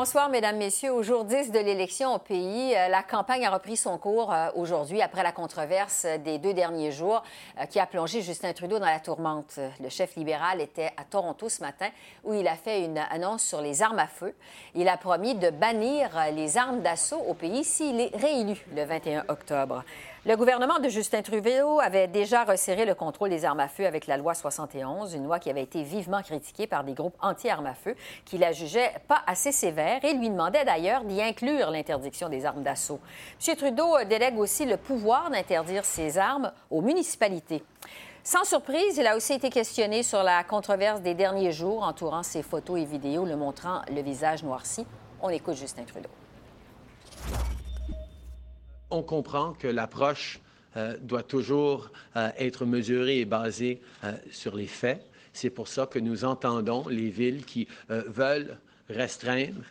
Bonsoir, Mesdames, Messieurs. Au jour 10 de l'élection au pays, euh, la campagne a repris son cours euh, aujourd'hui après la controverse des deux derniers jours euh, qui a plongé Justin Trudeau dans la tourmente. Le chef libéral était à Toronto ce matin où il a fait une annonce sur les armes à feu. Il a promis de bannir les armes d'assaut au pays s'il est réélu le 21 octobre. Le gouvernement de Justin Trudeau avait déjà resserré le contrôle des armes à feu avec la loi 71, une loi qui avait été vivement critiquée par des groupes anti-armes à feu qui la jugeaient pas assez sévère et lui demandaient d'ailleurs d'y inclure l'interdiction des armes d'assaut. M. Trudeau délègue aussi le pouvoir d'interdire ces armes aux municipalités. Sans surprise, il a aussi été questionné sur la controverse des derniers jours entourant ses photos et vidéos le montrant le visage noirci. On écoute Justin Trudeau on comprend que l'approche euh, doit toujours euh, être mesurée et basée euh, sur les faits. C'est pour ça que nous entendons les villes qui veulent restreindre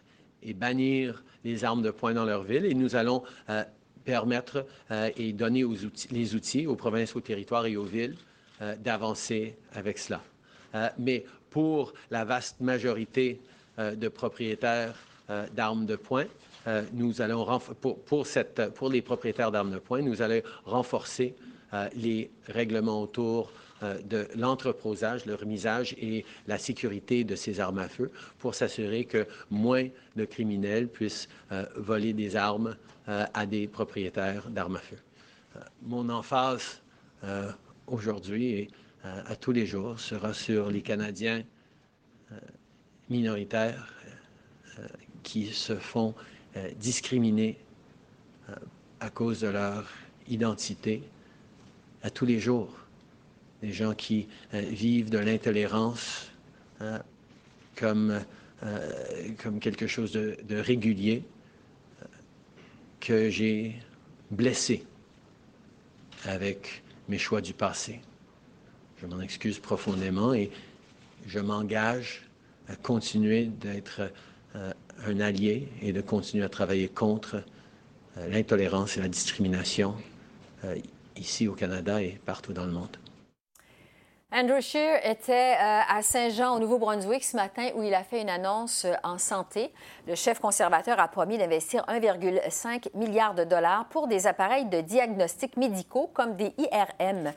et bannir les armes de poing dans leur ville et nous allons permettre et donner les outils aux provinces, aux territoires et aux villes d'avancer avec cela. mais pour la vaste majorité de propriétaires d'armes de poing, euh, nous allons pour, pour, les propriétaires d'armes de poing, nous allons renforcer euh, les règlements autour euh, de l'entreposage, le remisage et la sécurité de ces armes à feu pour s'assurer que moins de criminels puissent voler des armes à des propriétaires d'armes à feu. mon emphase aujourd'hui et à tous les jours sera sur les Canadiens minoritaires qui se font euh, discriminés euh, à cause de leur identité à tous les jours. Des gens qui euh, vivent de l'intolérance comme, comme quelque chose de régulier que j'ai blessé avec mes choix du passé. Je m'en excuse profondément et je m'engage à continuer d'être un allié et de continuer à travailler contre euh, l'intolérance et la discrimination euh, ici au Canada et partout dans le monde. Andrew Scheer était euh, à Saint-Jean, au Nouveau-Brunswick, ce matin, où il a fait une annonce euh, en santé. Le chef conservateur a promis d'investir 1,5 milliard de dollars pour des appareils de diagnostic médicaux comme des IRM. M.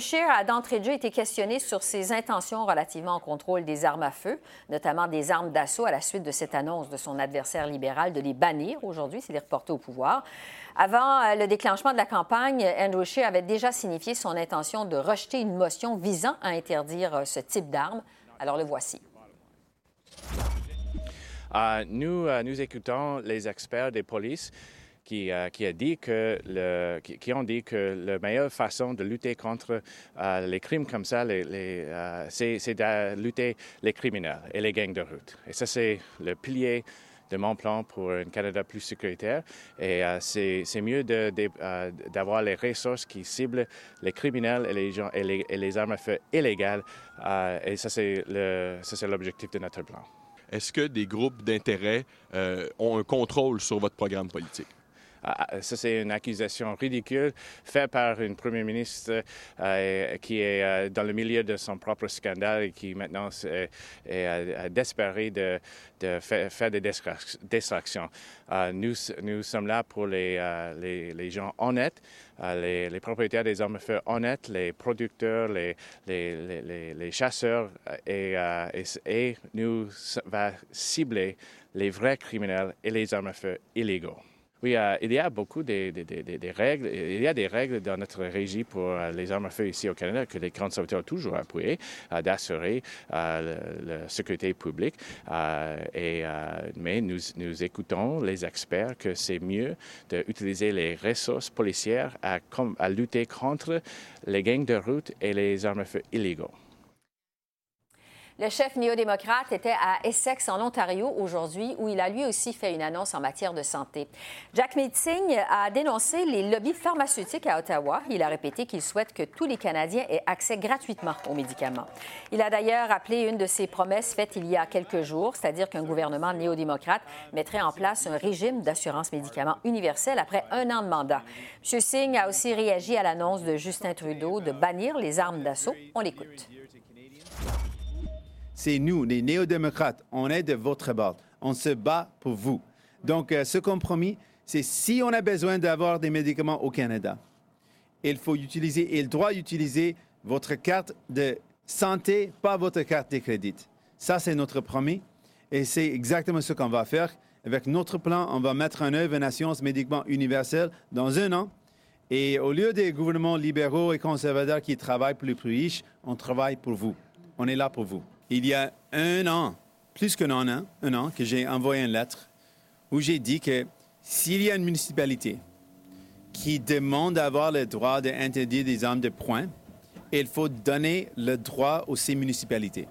Scheer a d'entrée de jeu été questionné sur ses intentions relativement au contrôle des armes à feu, notamment des armes d'assaut, à la suite de cette annonce de son adversaire libéral de les bannir aujourd'hui s'il est reporté au pouvoir. Avant euh, le déclenchement de la campagne, Andrew Scheer avait déjà signifié son intention de rejeter une motion visant à interdire euh, ce type d'armes. Alors le voici. Euh, nous, nous écoutons les experts des polices qui, qui, a dit que le, qui, ont dit que la meilleure façon de lutter contre les crimes comme ça, c'est de lutter les criminels et les gangs de route. Et ça, c'est le pilier de mon plan pour un Canada plus sécuritaire. Et euh, c'est mieux euh, d'avoir les ressources qui ciblent les criminels et les, gens, et les, armes à feu illégales. Euh, et ça, c'est l'objectif de notre plan. Est-ce que des groupes d'intérêt ont un contrôle sur votre programme politique? Ah, ah, ça, c'est une accusation ridicule faite par une première ministre euh, qui est euh, dans le milieu de son propre scandale et qui maintenant est, est désespéré de, faire, des distractions. Euh, nous, nous sommes là pour les, gens honnêtes, les, propriétaires des armes à feu honnêtes, les producteurs, les, chasseurs, et nous va cibler les vrais criminels et les armes à feu illégaux. Oui, euh, il y a beaucoup de, règles. Il y a des règles dans notre régie pour euh, les armes à feu ici au Canada que les conservateurs ont toujours appuyé euh, d'assurer la sécurité publique. mais nous, nous écoutons les experts que c'est mieux d'utiliser les ressources policières à, à lutter contre les gangs de route et les armes à feu illégaux. Le chef néo-démocrate était à Essex, en Ontario, aujourd'hui, où il a lui aussi fait une annonce en matière de santé. Jack Meeting a dénoncé les lobbies pharmaceutiques à Ottawa. Il a répété qu'il souhaite que tous les Canadiens aient accès gratuitement aux médicaments. Il a d'ailleurs appelé une de ses promesses faites il y a quelques jours, c'est-à-dire qu'un gouvernement néo-démocrate mettrait en place un régime d'assurance médicaments universel après un an de mandat. M. Singh a aussi réagi à l'annonce de Justin Trudeau de bannir les armes d'assaut. On l'écoute c'est nous, les néo-démocrates, on est de votre bord. On se bat pour vous. Donc, euh, ce compromis, c'est si on a besoin d'avoir des médicaments au Canada, il faut utiliser, il doit utiliser votre carte de santé, pas votre carte de crédit. Ça, c'est notre promis. Et c'est exactement ce qu'on va faire. Avec notre plan, on va mettre en œuvre une assurance médicament universelle dans un an. Et au lieu des gouvernements libéraux et conservateurs qui travaillent pour les plus riches, on travaille pour vous. On est là pour vous il y a un an, plus qu'un an, un an, que j'ai envoyé une lettre où j'ai dit que s'il y a une municipalité qui demande d'avoir le droit d'interdire des armes de poing, il faut donner le droit aux ces municipalités.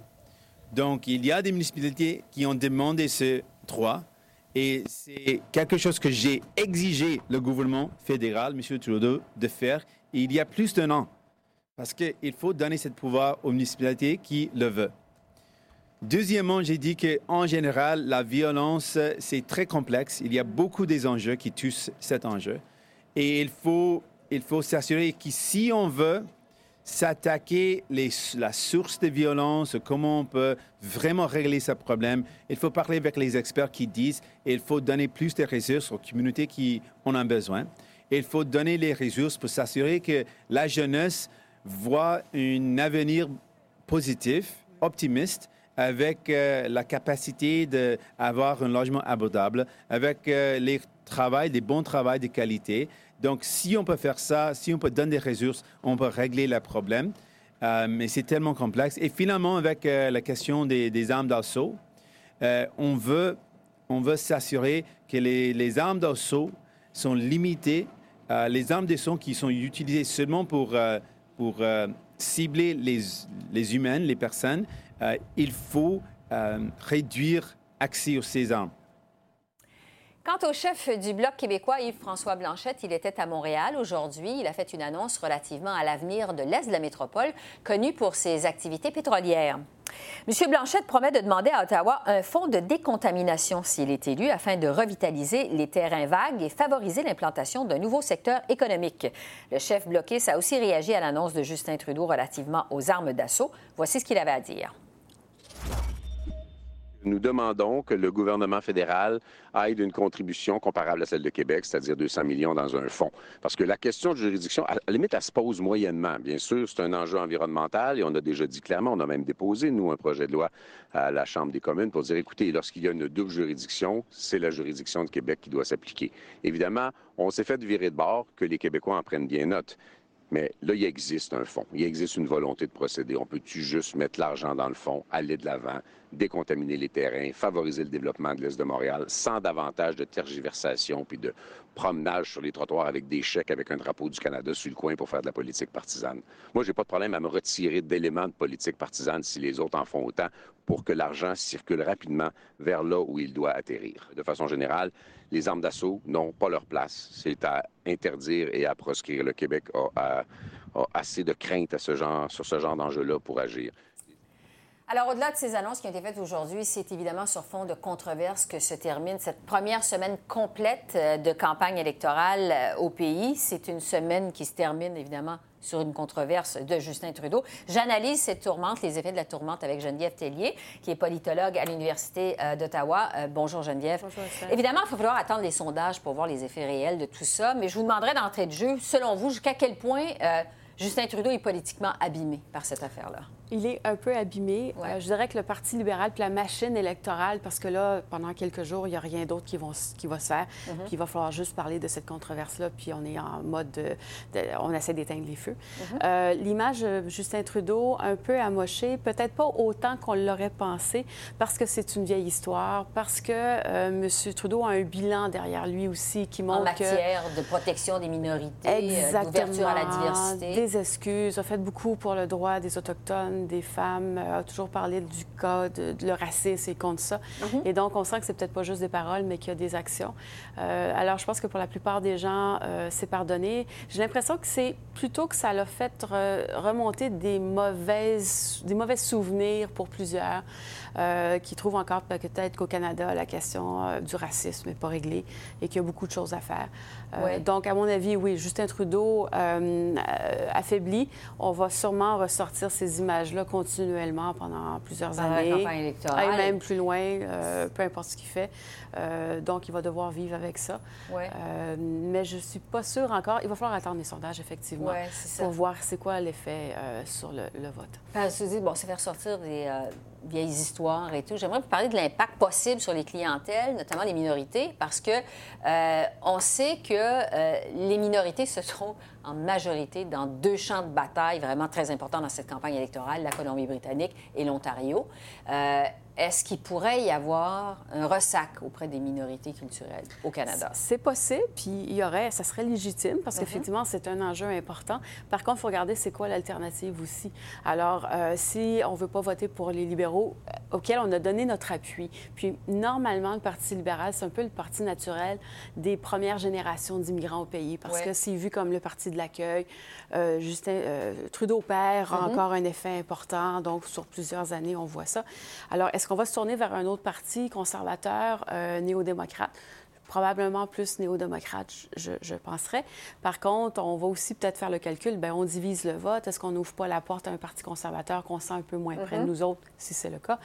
Donc, il y a des municipalités qui ont demandé ce droit et c'est quelque chose que j'ai exigé le gouvernement fédéral, M. Trudeau, de faire il y a plus d'un an. Parce qu'il faut donner ce pouvoir aux municipalités qui le veulent. Deuxièmement, j'ai dit qu'en général, la violence, c'est très complexe. Il y a beaucoup des enjeux qui touchent cet enjeu. Et il faut, il faut s'assurer que si on veut s'attaquer la source de violence, comment on peut vraiment régler ce problème, il faut parler avec les experts qui disent qu'il faut donner plus de ressources aux communautés qui en ont besoin. il faut donner les ressources pour s'assurer que la jeunesse voit un avenir positif, optimiste, avec euh, la capacité d'avoir un logement abordable, avec euh, les travail, des bons travaux de qualité. Donc, si on peut faire ça, si on peut donner des ressources, on peut régler le problème. Euh, mais c'est tellement complexe. Et finalement, avec la question des, armes d'assaut, on veut, on veut s'assurer que les, les armes d'assaut sont limitées. les armes d'assaut qui sont utilisées seulement pour, pour cibler les, les humains, les personnes, euh, il faut euh, réduire accès aux César. Quant au chef du Bloc québécois, Yves-François Blanchette, il était à Montréal aujourd'hui. Il a fait une annonce relativement à l'avenir de l'Est de la métropole, connu pour ses activités pétrolières. M. Blanchette promet de demander à Ottawa un fonds de décontamination s'il est élu afin de revitaliser les terrains vagues et favoriser l'implantation d'un nouveau secteur économique. Le chef bloquiste a aussi réagi à l'annonce de Justin Trudeau relativement aux armes d'assaut. Voici ce qu'il avait à dire. Nous demandons que le gouvernement fédéral aille d'une contribution comparable à celle de Québec, c'est-à-dire 200 millions dans un fonds. Parce que la question de juridiction, à la limite, elle se pose moyennement. Bien sûr, c'est un enjeu environnemental et on a déjà dit clairement, on a même déposé, nous, un projet de loi à la Chambre des communes pour dire, écoutez, lorsqu'il y a une double juridiction, c'est la juridiction de Québec qui doit s'appliquer. Évidemment, on s'est fait virer de bord, que les Québécois en prennent bien note. Mais là, il existe un fonds. Il existe une volonté de procéder. On peut-tu juste mettre l'argent dans le fond, aller de l'avant, décontaminer les terrains, favoriser le développement de l'Est de Montréal sans davantage de tergiversation puis de promenage sur les trottoirs avec des chèques avec un drapeau du Canada sur le coin pour faire de la politique partisane? Moi, j'ai pas de problème à me retirer d'éléments de politique partisane si les autres en font autant pour que l'argent circule rapidement vers là où il doit atterrir. De façon générale, les armes d'assaut n'ont pas leur place. C'est à interdire et à proscrire. Le Québec a, assez de crainte à ce genre, sur ce genre d'enjeu-là pour agir. Alors, au-delà de ces annonces qui ont été faites aujourd'hui, c'est évidemment sur fond de controverse que se termine cette première semaine complète euh, de campagne électorale euh, au pays. C'est une semaine qui se termine, évidemment, sur une controverse de Justin Trudeau. J'analyse cette tourmente, les effets de la tourmente avec Geneviève Tellier, qui est politologue à l'Université euh, d'Ottawa. bonjour Geneviève. Bonjour. Évidemment, il va falloir attendre les sondages pour voir les effets réels de tout ça, mais je vous demanderai d'entrée de jeu, selon vous, jusqu'à quel point Justin Trudeau est politiquement abîmé par cette affaire-là? Il est un peu abîmé. Euh, je dirais que le Parti libéral puis la machine électorale, parce que là, pendant quelques jours, il n'y a rien d'autre qui, qui va se faire. Mhm. Puis il va falloir juste parler de cette controverse-là, puis on est en mode... De, on essaie d'éteindre les feux. Mhm. Euh, l'image Justin Trudeau, un peu amochée, peut-être pas autant qu'on l'aurait pensé, parce que c'est une vieille histoire, parce que euh, M. Trudeau a un bilan derrière lui aussi qui montre En matière de protection des minorités, d'ouverture à la diversité. des excuses, a fait beaucoup pour le droit des Autochtones, des femmes, euh, a toujours parlé du cas de, le racisme et contre ça. Mhm. Et donc, on sent que c'est peut-être pas juste des paroles, mais qu'il y a des actions. Euh, alors, je pense que pour la plupart des gens, c'est pardonné. J'ai l'impression que c'est plutôt que ça l'a fait remonter des, mauvaises, des mauvais souvenirs pour plusieurs. Euh, qui trouvent encore peut-être qu'au Canada, la question euh, du racisme n'est pas réglée et qu'il y a beaucoup de choses à faire. Euh, donc, à mon avis, oui, Justin Trudeau affaibli, on va sûrement ressortir ces images-là continuellement pendant plusieurs années. La campagne électorale. Et même plus loin, peu importe ce qu'il fait. Donc, il va devoir vivre avec ça. mais je ne suis pas sûre encore. Il va falloir attendre les sondages, effectivement, pour voir c'est quoi l'effet sur le, vote. Parce que, bon, c'est faire sortir des vieilles histoires et tout. J'aimerais vous parler de l'impact possible sur les clientèles, notamment les minorités, parce que euh, on sait que euh, les minorités se trouvent en majorité dans deux champs de bataille vraiment très importants dans cette campagne électorale, la Colombie-Britannique et l'Ontario. Euh, est-ce qu'il pourrait y avoir un ressac auprès des minorités culturelles au Canada? C'est possible, puis il y aurait, ça serait légitime parce mhm. qu'effectivement, c'est un enjeu important. Par contre, il faut regarder c'est quoi l'alternative aussi. Alors, euh, si on ne veut pas voter pour les libéraux, euh, auxquels on a donné notre appui, puis normalement, le Parti libéral, c'est un peu le parti naturel des premières générations d'immigrants au pays parce que c'est vu comme le parti de l'accueil. Euh, Justin Trudeau père a mhm. encore un effet important, donc sur plusieurs années, on voit ça. Alors, est-ce qu'on va se tourner vers un autre parti conservateur, euh, néo-démocrate? probablement plus néo-démocrate, je, penserais. Par contre, on va aussi peut-être faire le calcul, bien, on divise le vote. Est-ce qu'on n'ouvre pas la porte à un parti conservateur qu'on sent un peu moins près de mm-hmm. nous autres, si c'est le cas?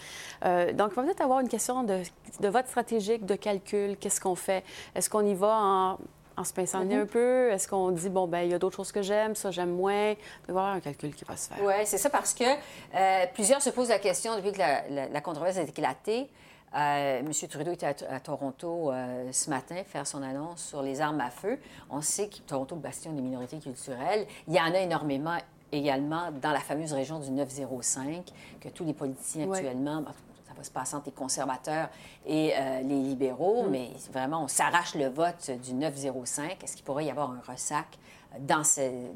Euh, donc, il va peut-être avoir une question de, vote stratégique, de calcul. Qu'est-ce qu'on fait? Est-ce qu'on y va en en se pinçant mm-hmm. un peu? Est-ce qu'on dit, bon, ben il y a d'autres choses que j'aime, ça j'aime moins? Il va y avoir un calcul qui va se faire. Oui, c'est ça, parce que euh, plusieurs se posent la question depuis que la, controverse a éclaté. Euh, M. Trudeau était à, Toronto euh, ce matin faire son annonce sur les armes à feu. On sait que Toronto, bastion des minorités culturelles, il y en a énormément également dans la fameuse région du 905, que tous les politiciens actuellement, se passe entre les conservateurs et euh, les libéraux, mm. mais vraiment, on s'arrache le vote du 905. Est-ce qu'il pourrait y avoir un ressac dans,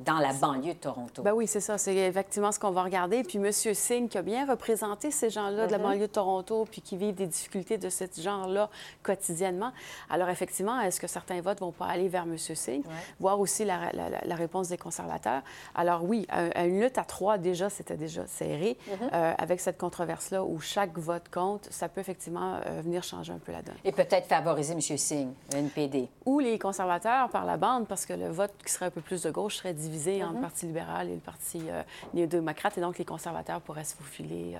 dans la banlieue de Toronto. Ben oui, c'est ça. C'est effectivement ce qu'on va regarder. Puis M. Singh, qui a bien représenté ces gens-là de la mm-hmm. banlieue de Toronto, puis qui vivent des difficultés de ce genre-là quotidiennement. Alors, effectivement, est-ce que certains votes vont pas aller vers M. Singh? Voir aussi la, réponse des conservateurs. Alors, oui, une lutte à trois, déjà, c'était déjà serré. Mm-hmm. Euh, avec cette controverse-là, où chaque vote compte, ça peut effectivement euh, venir changer un peu la donne. Et peut-être favoriser M. Singh, NPD. Ou les conservateurs par la bande, parce que le vote qui serait un peu plus de gauche serait divisé entre le mhm. Parti libéral et le Parti euh, néo-démocrate, et donc les conservateurs pourraient se faufiler euh,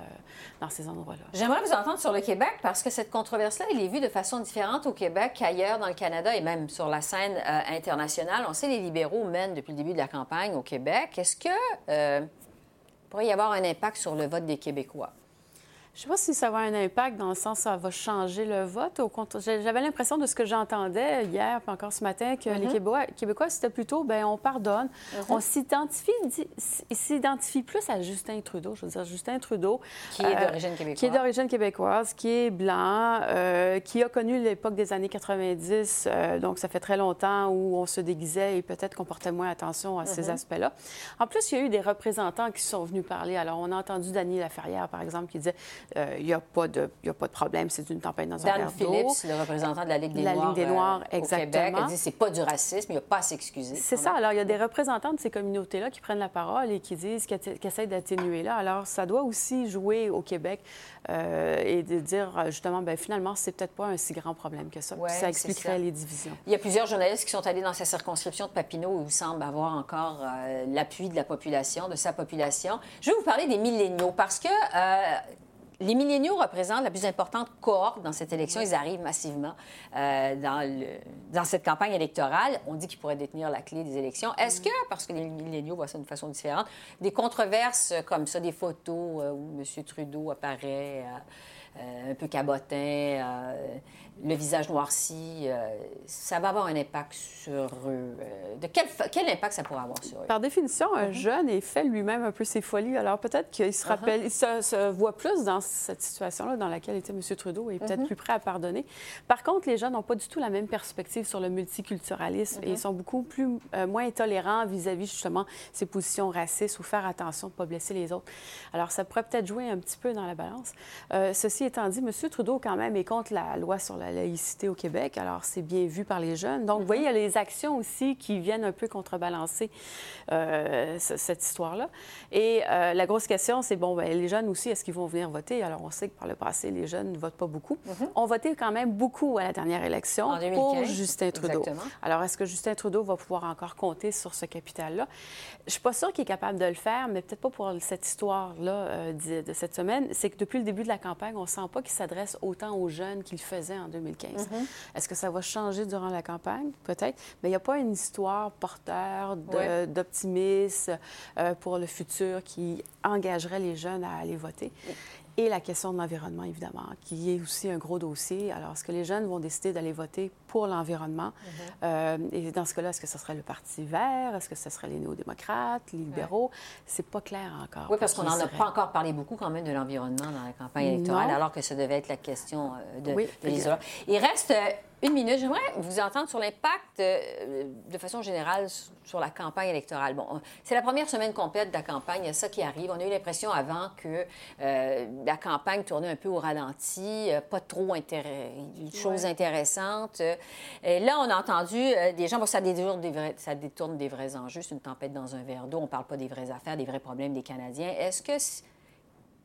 dans ces endroits-là. J'aimerais vous entendre sur le Québec, parce que cette controverse-là, elle est vue de façon différente au Québec qu'ailleurs dans le Canada et même sur la scène euh, internationale. On sait les libéraux mènent depuis le début de la campagne au Québec. Est-ce que pourrait y avoir un impact sur le vote des Québécois? Je ne sais pas si ça va avoir un impact dans le sens ça va changer le vote. Au J'avais l'impression de ce que j'entendais hier, puis encore ce matin, que les mm-hmm. Québécois, c'était plutôt, ben on pardonne. Mm-hmm. On s'identifie, s'identifie plus à Justin Trudeau. Je veux dire, Justin Trudeau. Qui est d'origine québécoise. Qui est d'origine québécoise, qui est blanc, euh, qui a connu l'époque des années 90. Euh, donc, ça fait très longtemps où on se déguisait et peut-être qu'on portait moins attention à ces mm-hmm. aspects-là. En plus, il y a eu des représentants qui sont venus parler. Alors, on a entendu Dany Laferrière, par exemple, qui disait euh, il n'y a, pas de, a pas de problème, c'est une tempête dans un verre Phillips, le représentant de la Ligue des la Noirs, Ligue des Noirs euh, exactement. au Québec, a dit c'est pas du racisme, il n'y a pas à s'excuser. C'est ça. Alors, il y a des représentants de ces communautés-là qui prennent la parole et qui disent, qui, essayent d'atténuer là. Alors, ça doit aussi jouer au Québec euh, et de dire, justement, ben finalement, c'est peut-être pas un si grand problème que ça. ça expliquerait les divisions. Il y a plusieurs journalistes qui sont allés dans sa circonscription de Papineau où il semble avoir encore l'appui de la population, de sa population. Je vais vous parler des milléniaux parce que les milléniaux représentent la plus importante cohorte dans cette élection. Ils arrivent massivement euh, dans, cette campagne électorale. On dit qu'ils pourraient détenir la clé des élections. Est-ce que, parce que les milléniaux voient ça d'une façon différente, des controverses comme ça, des photos euh, où M. Trudeau apparaît euh, un peu cabotin, le visage noirci, ça va avoir un impact sur eux. de quel, quel, impact ça pourrait avoir sur eux? Par définition, un mm-hmm. jeune est fait lui-même un peu ses folies. Alors peut-être qu'il se uh-huh. rappelle, il se, voit plus dans cette situation-là dans laquelle était M. Trudeau et peut-être mm-hmm. plus prêt à pardonner. Par contre, les jeunes n'ont pas du tout la même perspective sur le multiculturalisme et ils sont beaucoup plus, euh, moins tolérants vis-à-vis justement ces positions racistes ou faire attention de ne pas blesser les autres. Alors ça pourrait peut-être jouer un petit peu dans la balance. Euh, ceci étant dit, M. Trudeau quand même est contre la loi sur la laïcité au Québec. Alors c'est bien vu par les jeunes. Donc vous voyez, il y a les actions aussi qui viennent un peu contrebalancer euh, cette histoire-là. Et euh, la grosse question, c'est, bon, ben, les jeunes aussi, est-ce qu'ils vont venir voter? Alors, on sait que par le passé, les jeunes ne votent pas beaucoup. Mm On votait quand même beaucoup à la dernière élection pour Justin Trudeau. Alors, est-ce que Justin Trudeau va pouvoir encore compter sur ce capital-là? Je ne suis pas sûre qu'il est capable de le faire, mais peut-être pas pour cette histoire-là euh, de, cette semaine. C'est que depuis le début de la campagne, on ne sent pas qu'il s'adresse autant aux jeunes qu'il faisait en 2015. Mm-hmm. Est-ce que ça va changer durant la campagne? Peut-être. Mais il n'y a pas une histoire porteur d'optimisme euh, pour le futur qui engagerait les jeunes à aller voter. Et la question de l'environnement, évidemment, qui est aussi un gros dossier. Alors, est-ce que les jeunes vont décider d'aller voter pour l'environnement? Mm-hmm. Euh, et dans ce cas-là, est-ce que ce serait le Parti vert? Est-ce que ce serait les néo-démocrates, les libéraux? C'est pas clair encore. Oui, parce qu'on n'en a pas encore parlé beaucoup quand même de l'environnement dans la campagne électorale, alors que ça devait être la question euh, de, oui, Il reste une minute. J'aimerais vous entendre sur l'impact euh, de façon générale sur la campagne électorale. Bon, c'est la première semaine complète de la campagne, il y a ça qui arrive. On a eu l'impression avant que euh, la campagne tournait un peu au ralenti, euh, pas trop de choses intéressantes. Et là, on a entendu des gens, bon, ça, détourne des vrais, ça détourne des vrais enjeux, c'est une tempête dans un verre d'eau, on ne parle pas des vraies affaires, des vrais problèmes des Canadiens. Est-ce que...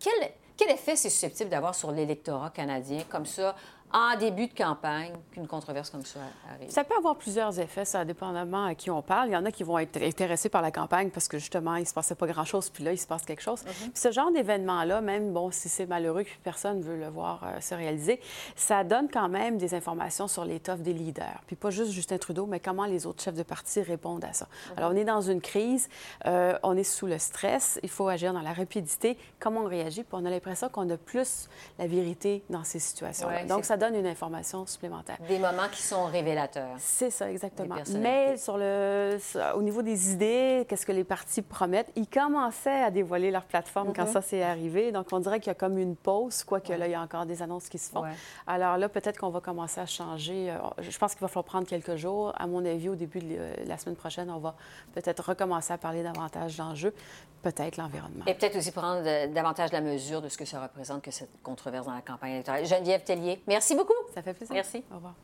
Quel, quel effet c'est susceptible d'avoir sur l'électorat canadien, comme ça, en début de campagne qu'une controverse comme ça arrive? Ça peut avoir plusieurs effets, ça, dépendamment à qui on parle. Il y en a qui vont être intéressés par la campagne parce que, justement, il ne se passait pas grand-chose, puis là, il se passe quelque chose. Mm-hmm. ce genre d'événement-là, même, bon, si c'est malheureux que personne ne veut le voir euh, se réaliser, ça donne quand même des informations sur l'étoffe des leaders. Puis pas juste Justin Trudeau, mais comment les autres chefs de parti répondent à ça. Mm-hmm. Alors, on est dans une crise, euh, on est sous le stress, il faut agir dans la rapidité. Comment on réagit? Puis on a l'impression qu'on a plus la vérité dans ces situations-là. Donc, ça donne une information supplémentaire. Des moments qui sont révélateurs. C'est ça, exactement. Mais sur le, au niveau des idées, qu'est-ce que les partis promettent, ils commençaient à dévoiler leur plateforme quand mhm. ça s'est arrivé. Donc, on dirait qu'il y a comme une pause, quoique là, il y a encore des annonces qui se font. Alors là, peut-être qu'on va commencer à changer. Euh, je pense qu'il va falloir prendre quelques jours. À mon avis, au début de la semaine prochaine, on va peut-être recommencer à parler davantage d'enjeux, peut-être l'environnement. Et peut-être aussi prendre davantage la mesure de ce que ça représente que cette controverse dans la campagne électorale. Geneviève Tellier, merci beaucoup. Ça fait plaisir. Merci. Au revoir.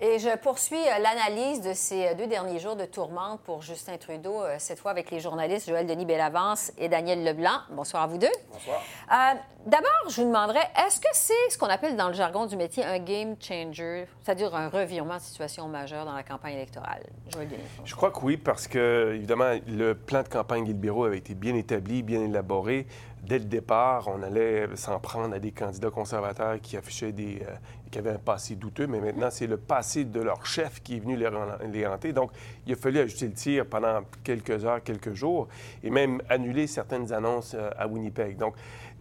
Et je poursuis euh, l'analyse de ces euh, deux derniers jours de tourmente pour Justin Trudeau, euh, cette fois avec les journalistes Joël Denis Bellavance et Daniel Leblanc. Bonsoir à vous deux. Bonsoir. D'abord, je vous demanderais, est-ce que c'est ce qu'on appelle dans le jargon du métier un game changer, c'est-à-dire un revirement de situation majeure dans la campagne électorale? Joël Denis. Je crois que oui, parce que, évidemment, le plan de campagne des libéraux avait été bien établi, bien élaboré dès le départ, on allait s'en prendre à des candidats conservateurs qui affichaient des. Euh, qui avaient un passé douteux, mais maintenant, c'est le passé de leur chef qui est venu les, les, hanter. Donc, il a fallu ajuster le tir pendant quelques heures, quelques jours, et même annuler certaines annonces euh, à Winnipeg. Donc,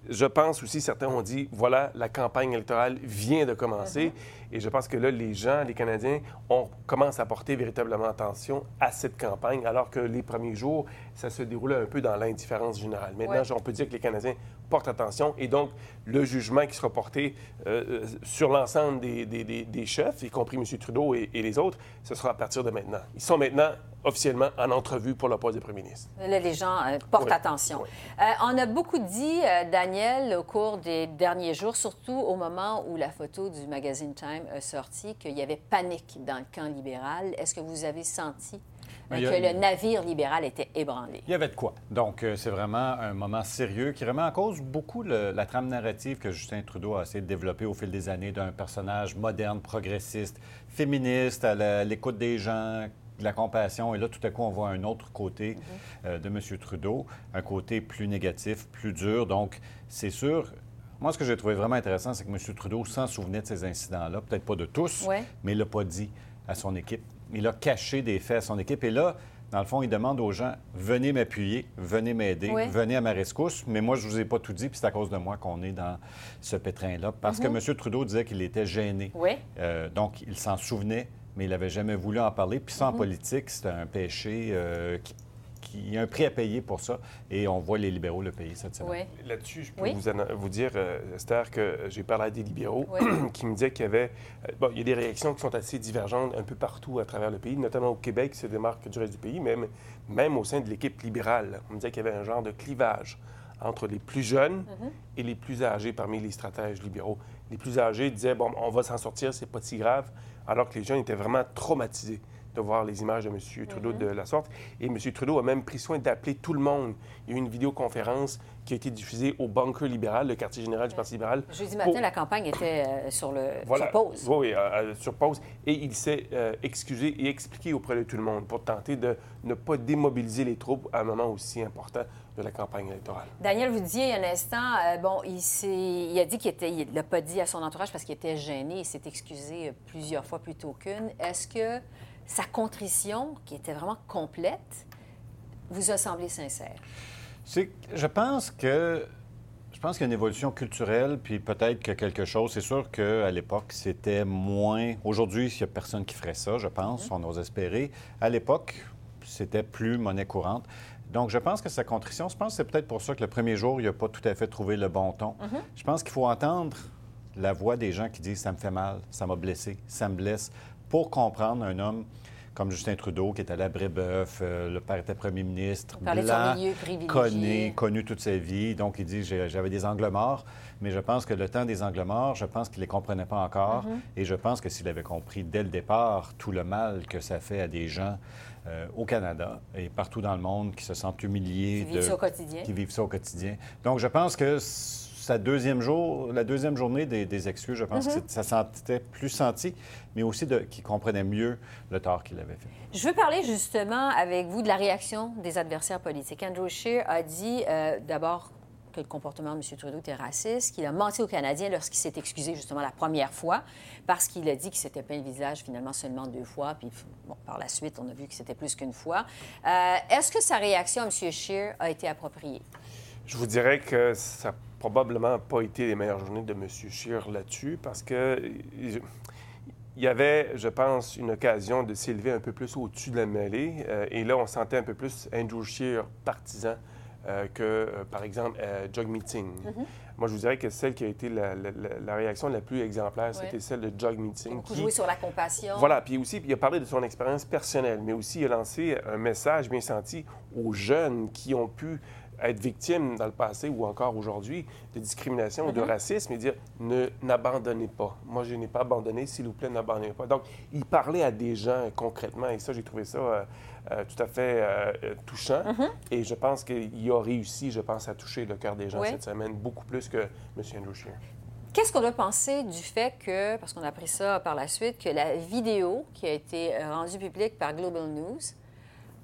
je pense aussi, certains ont dit, voilà, la campagne électorale vient de commencer. Mm-hmm. Et je pense que là, les gens, les Canadiens, on commence à porter véritablement attention à cette campagne, alors que les premiers jours, ça se déroulait un peu dans l'indifférence générale. Maintenant, on peut dire que les Canadiens portent attention et donc le jugement qui sera porté euh, euh, sur l'ensemble des, des, chefs, y compris M. Trudeau et, les autres, ce sera à partir de maintenant. Ils sont maintenant officiellement en entrevue pour le poste de premier ministre. Là, les gens euh, portent attention. on a beaucoup dit, Daniel, au cours des derniers jours, surtout au moment où la photo du magazine Time a sorti, qu'il y avait panique dans le camp libéral. Est-ce que vous avez senti que le navire libéral était ébranlé? Il y avait de quoi. Donc, euh, c'est vraiment un moment sérieux qui remet en cause beaucoup la trame narrative que Justin Trudeau a essayé de développer au fil des années d'un personnage moderne, progressiste, féministe, à l'écoute des gens, de la compassion. Et là, tout à coup, on voit un autre côté mhm. euh, de M. Trudeau, un côté plus négatif, plus dur. Donc, c'est sûr, moi, ce que j'ai trouvé vraiment intéressant, c'est que M. Trudeau s'en souvenait de ces incidents-là. Peut-être pas de tous, mais il ne l'a pas dit à son équipe il a caché des faits à son équipe. Et là, Dans le fond, il demande aux gens venez m'appuyer, venez m'aider, Oui. venez à ma rescousse. Mais moi, je vous ai pas tout dit, puis c'est à cause de moi qu'on est dans ce pétrin-là. Parce que M. Trudeau disait qu'il était gêné. Mhm. Oui. Euh, donc, il s'en souvenait, mais il n'avait jamais voulu en parler. Puis ça, en Mhm. politique, c'est un péché euh, qui, qui y a un prix à payer pour ça. Et on voit les libéraux le payer cette semaine. Oui. Là-dessus, je peux Oui. vous, dire, euh, Esther, que j'ai parlé à des libéraux Oui. qui me disaient qu'il y avait... euh, bon, il y a des réactions qui sont assez divergentes un peu partout à travers le pays, notamment au Québec, qui se démarque du reste du pays, même, même au sein de l'équipe libérale. On me disait qu'il y avait un genre de clivage entre les plus jeunes Mhm. et les plus âgés parmi les stratèges libéraux. Les plus âgés disaient, bon, on va s'en sortir, c'est pas si grave, alors que les jeunes étaient vraiment traumatisés de voir les images de M. Trudeau Mhm. de la sorte. Et M. Trudeau a même pris soin d'appeler tout le monde. Il y a eu une vidéoconférence qui a été diffusée au bunker libéral, le quartier général du Parti libéral. Jeudi matin, Pour- la campagne était euh, sur, le, Voilà. sur pause. Oui, oui, euh, euh, sur pause. Et il s'est euh, excusé et expliqué auprès de tout le monde pour tenter de ne pas démobiliser les troupes à un moment aussi important de la campagne électorale. Daniel, vous disiez il y a un instant, euh, bon, il, s'est- il a dit qu'il était, il l'a pas dit à son entourage parce qu'il était gêné. Il s'est excusé euh, plusieurs fois plutôt qu'une. Est-ce que sa contrition, qui était vraiment complète, vous a semblé sincère? C'est, je pense que je pense qu'il y a une évolution culturelle, puis peut-être que quelque chose. C'est sûr qu'à l'époque, c'était moins. Aujourd'hui, il n'y a personne qui ferait ça, je pense, on ose espérer. À l'époque, c'était plus monnaie courante. Donc, je pense que sa contrition, je pense que c'est peut-être pour ça que le premier jour, il n'a pas tout à fait trouvé le bon ton. Je pense qu'il faut entendre la voix des gens qui disent ça me fait mal, ça m'a blessé, ça me blesse, pour comprendre un homme comme Justin Trudeau, qui est allé à Brébeuf, euh, le père était premier ministre, de blanc, connu, connu toute sa vie. Donc, il dit j'avais des angles morts, mais je pense que le temps des angles morts, je pense qu'il ne les comprenait pas encore. Mm-hmm. Et je pense que s'il avait compris dès le départ tout le mal que ça fait à des gens euh, au Canada et partout dans le monde qui se sentent humiliés. Qui vivent ça au quotidien. Qui vivent ça au quotidien. Donc, je pense que sa deuxième jour, la deuxième journée des, des excuses, je pense Mm-hmm. que ça sentait plus senti, mais aussi qu'il comprenait mieux le tort qu'il avait fait. Je veux parler justement avec vous de la réaction des adversaires politiques. Andrew Scheer a dit euh, d'abord que le comportement de M. Trudeau était raciste, qu'il a menti aux Canadiens lorsqu'il s'est excusé justement la première fois, parce qu'il a dit qu'il s'était peint le visage finalement seulement deux fois, puis bon, par la suite, on a vu que c'était plus qu'une fois. Euh, Est-ce que sa réaction à M. Scheer a été appropriée? Je vous dirais que ça probablement pas été les meilleures journées de M. Scheer là-dessus parce que il il y avait, je pense, une occasion de s'élever un peu plus au-dessus de la mêlée. euh, et là, on sentait un peu plus Andrew Scheer partisan euh, que, euh, par exemple, euh, Jog Meeting. Moi, je vous dirais que celle qui a été la, la- la- la réaction la plus exemplaire, Ouais. c'était celle de Jog Meeting. Beaucoup qui- joué sur la compassion. voilà, puis aussi, il a parlé de son expérience personnelle, mais aussi il a lancé un message bien senti aux jeunes qui ont pu être victimes dans le passé ou encore aujourd'hui de discrimination ou de racisme et dire ne n'abandonnez pas. Moi, je n'ai pas abandonné, s'il vous plaît, n'abandonnez pas. Donc, il parlait à des gens concrètement et ça, j'ai trouvé ça euh, euh, tout à fait euh, touchant et je pense qu'il a réussi, je pense, à toucher le cœur des gens Oui. cette semaine beaucoup plus que M. Andrew Scheer. Qu'est-ce qu'on doit penser du fait que, parce qu'on a appris ça par la suite, que la vidéo qui a été rendue publique par Global News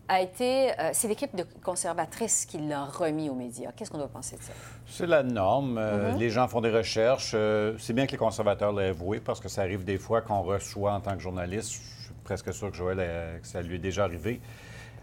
a été. euh, c'est l'équipe de conservatrices qui l'a remis aux médias. Qu'est-ce qu'on doit penser de ça? C'est la norme. Euh, Mhm. Les gens font des recherches. Euh, c'est bien que les conservateurs l'aient avoué parce que ça arrive des fois qu'on reçoit en tant que journaliste. Je suis presque sûr que Joël, euh, que ça lui est déjà arrivé.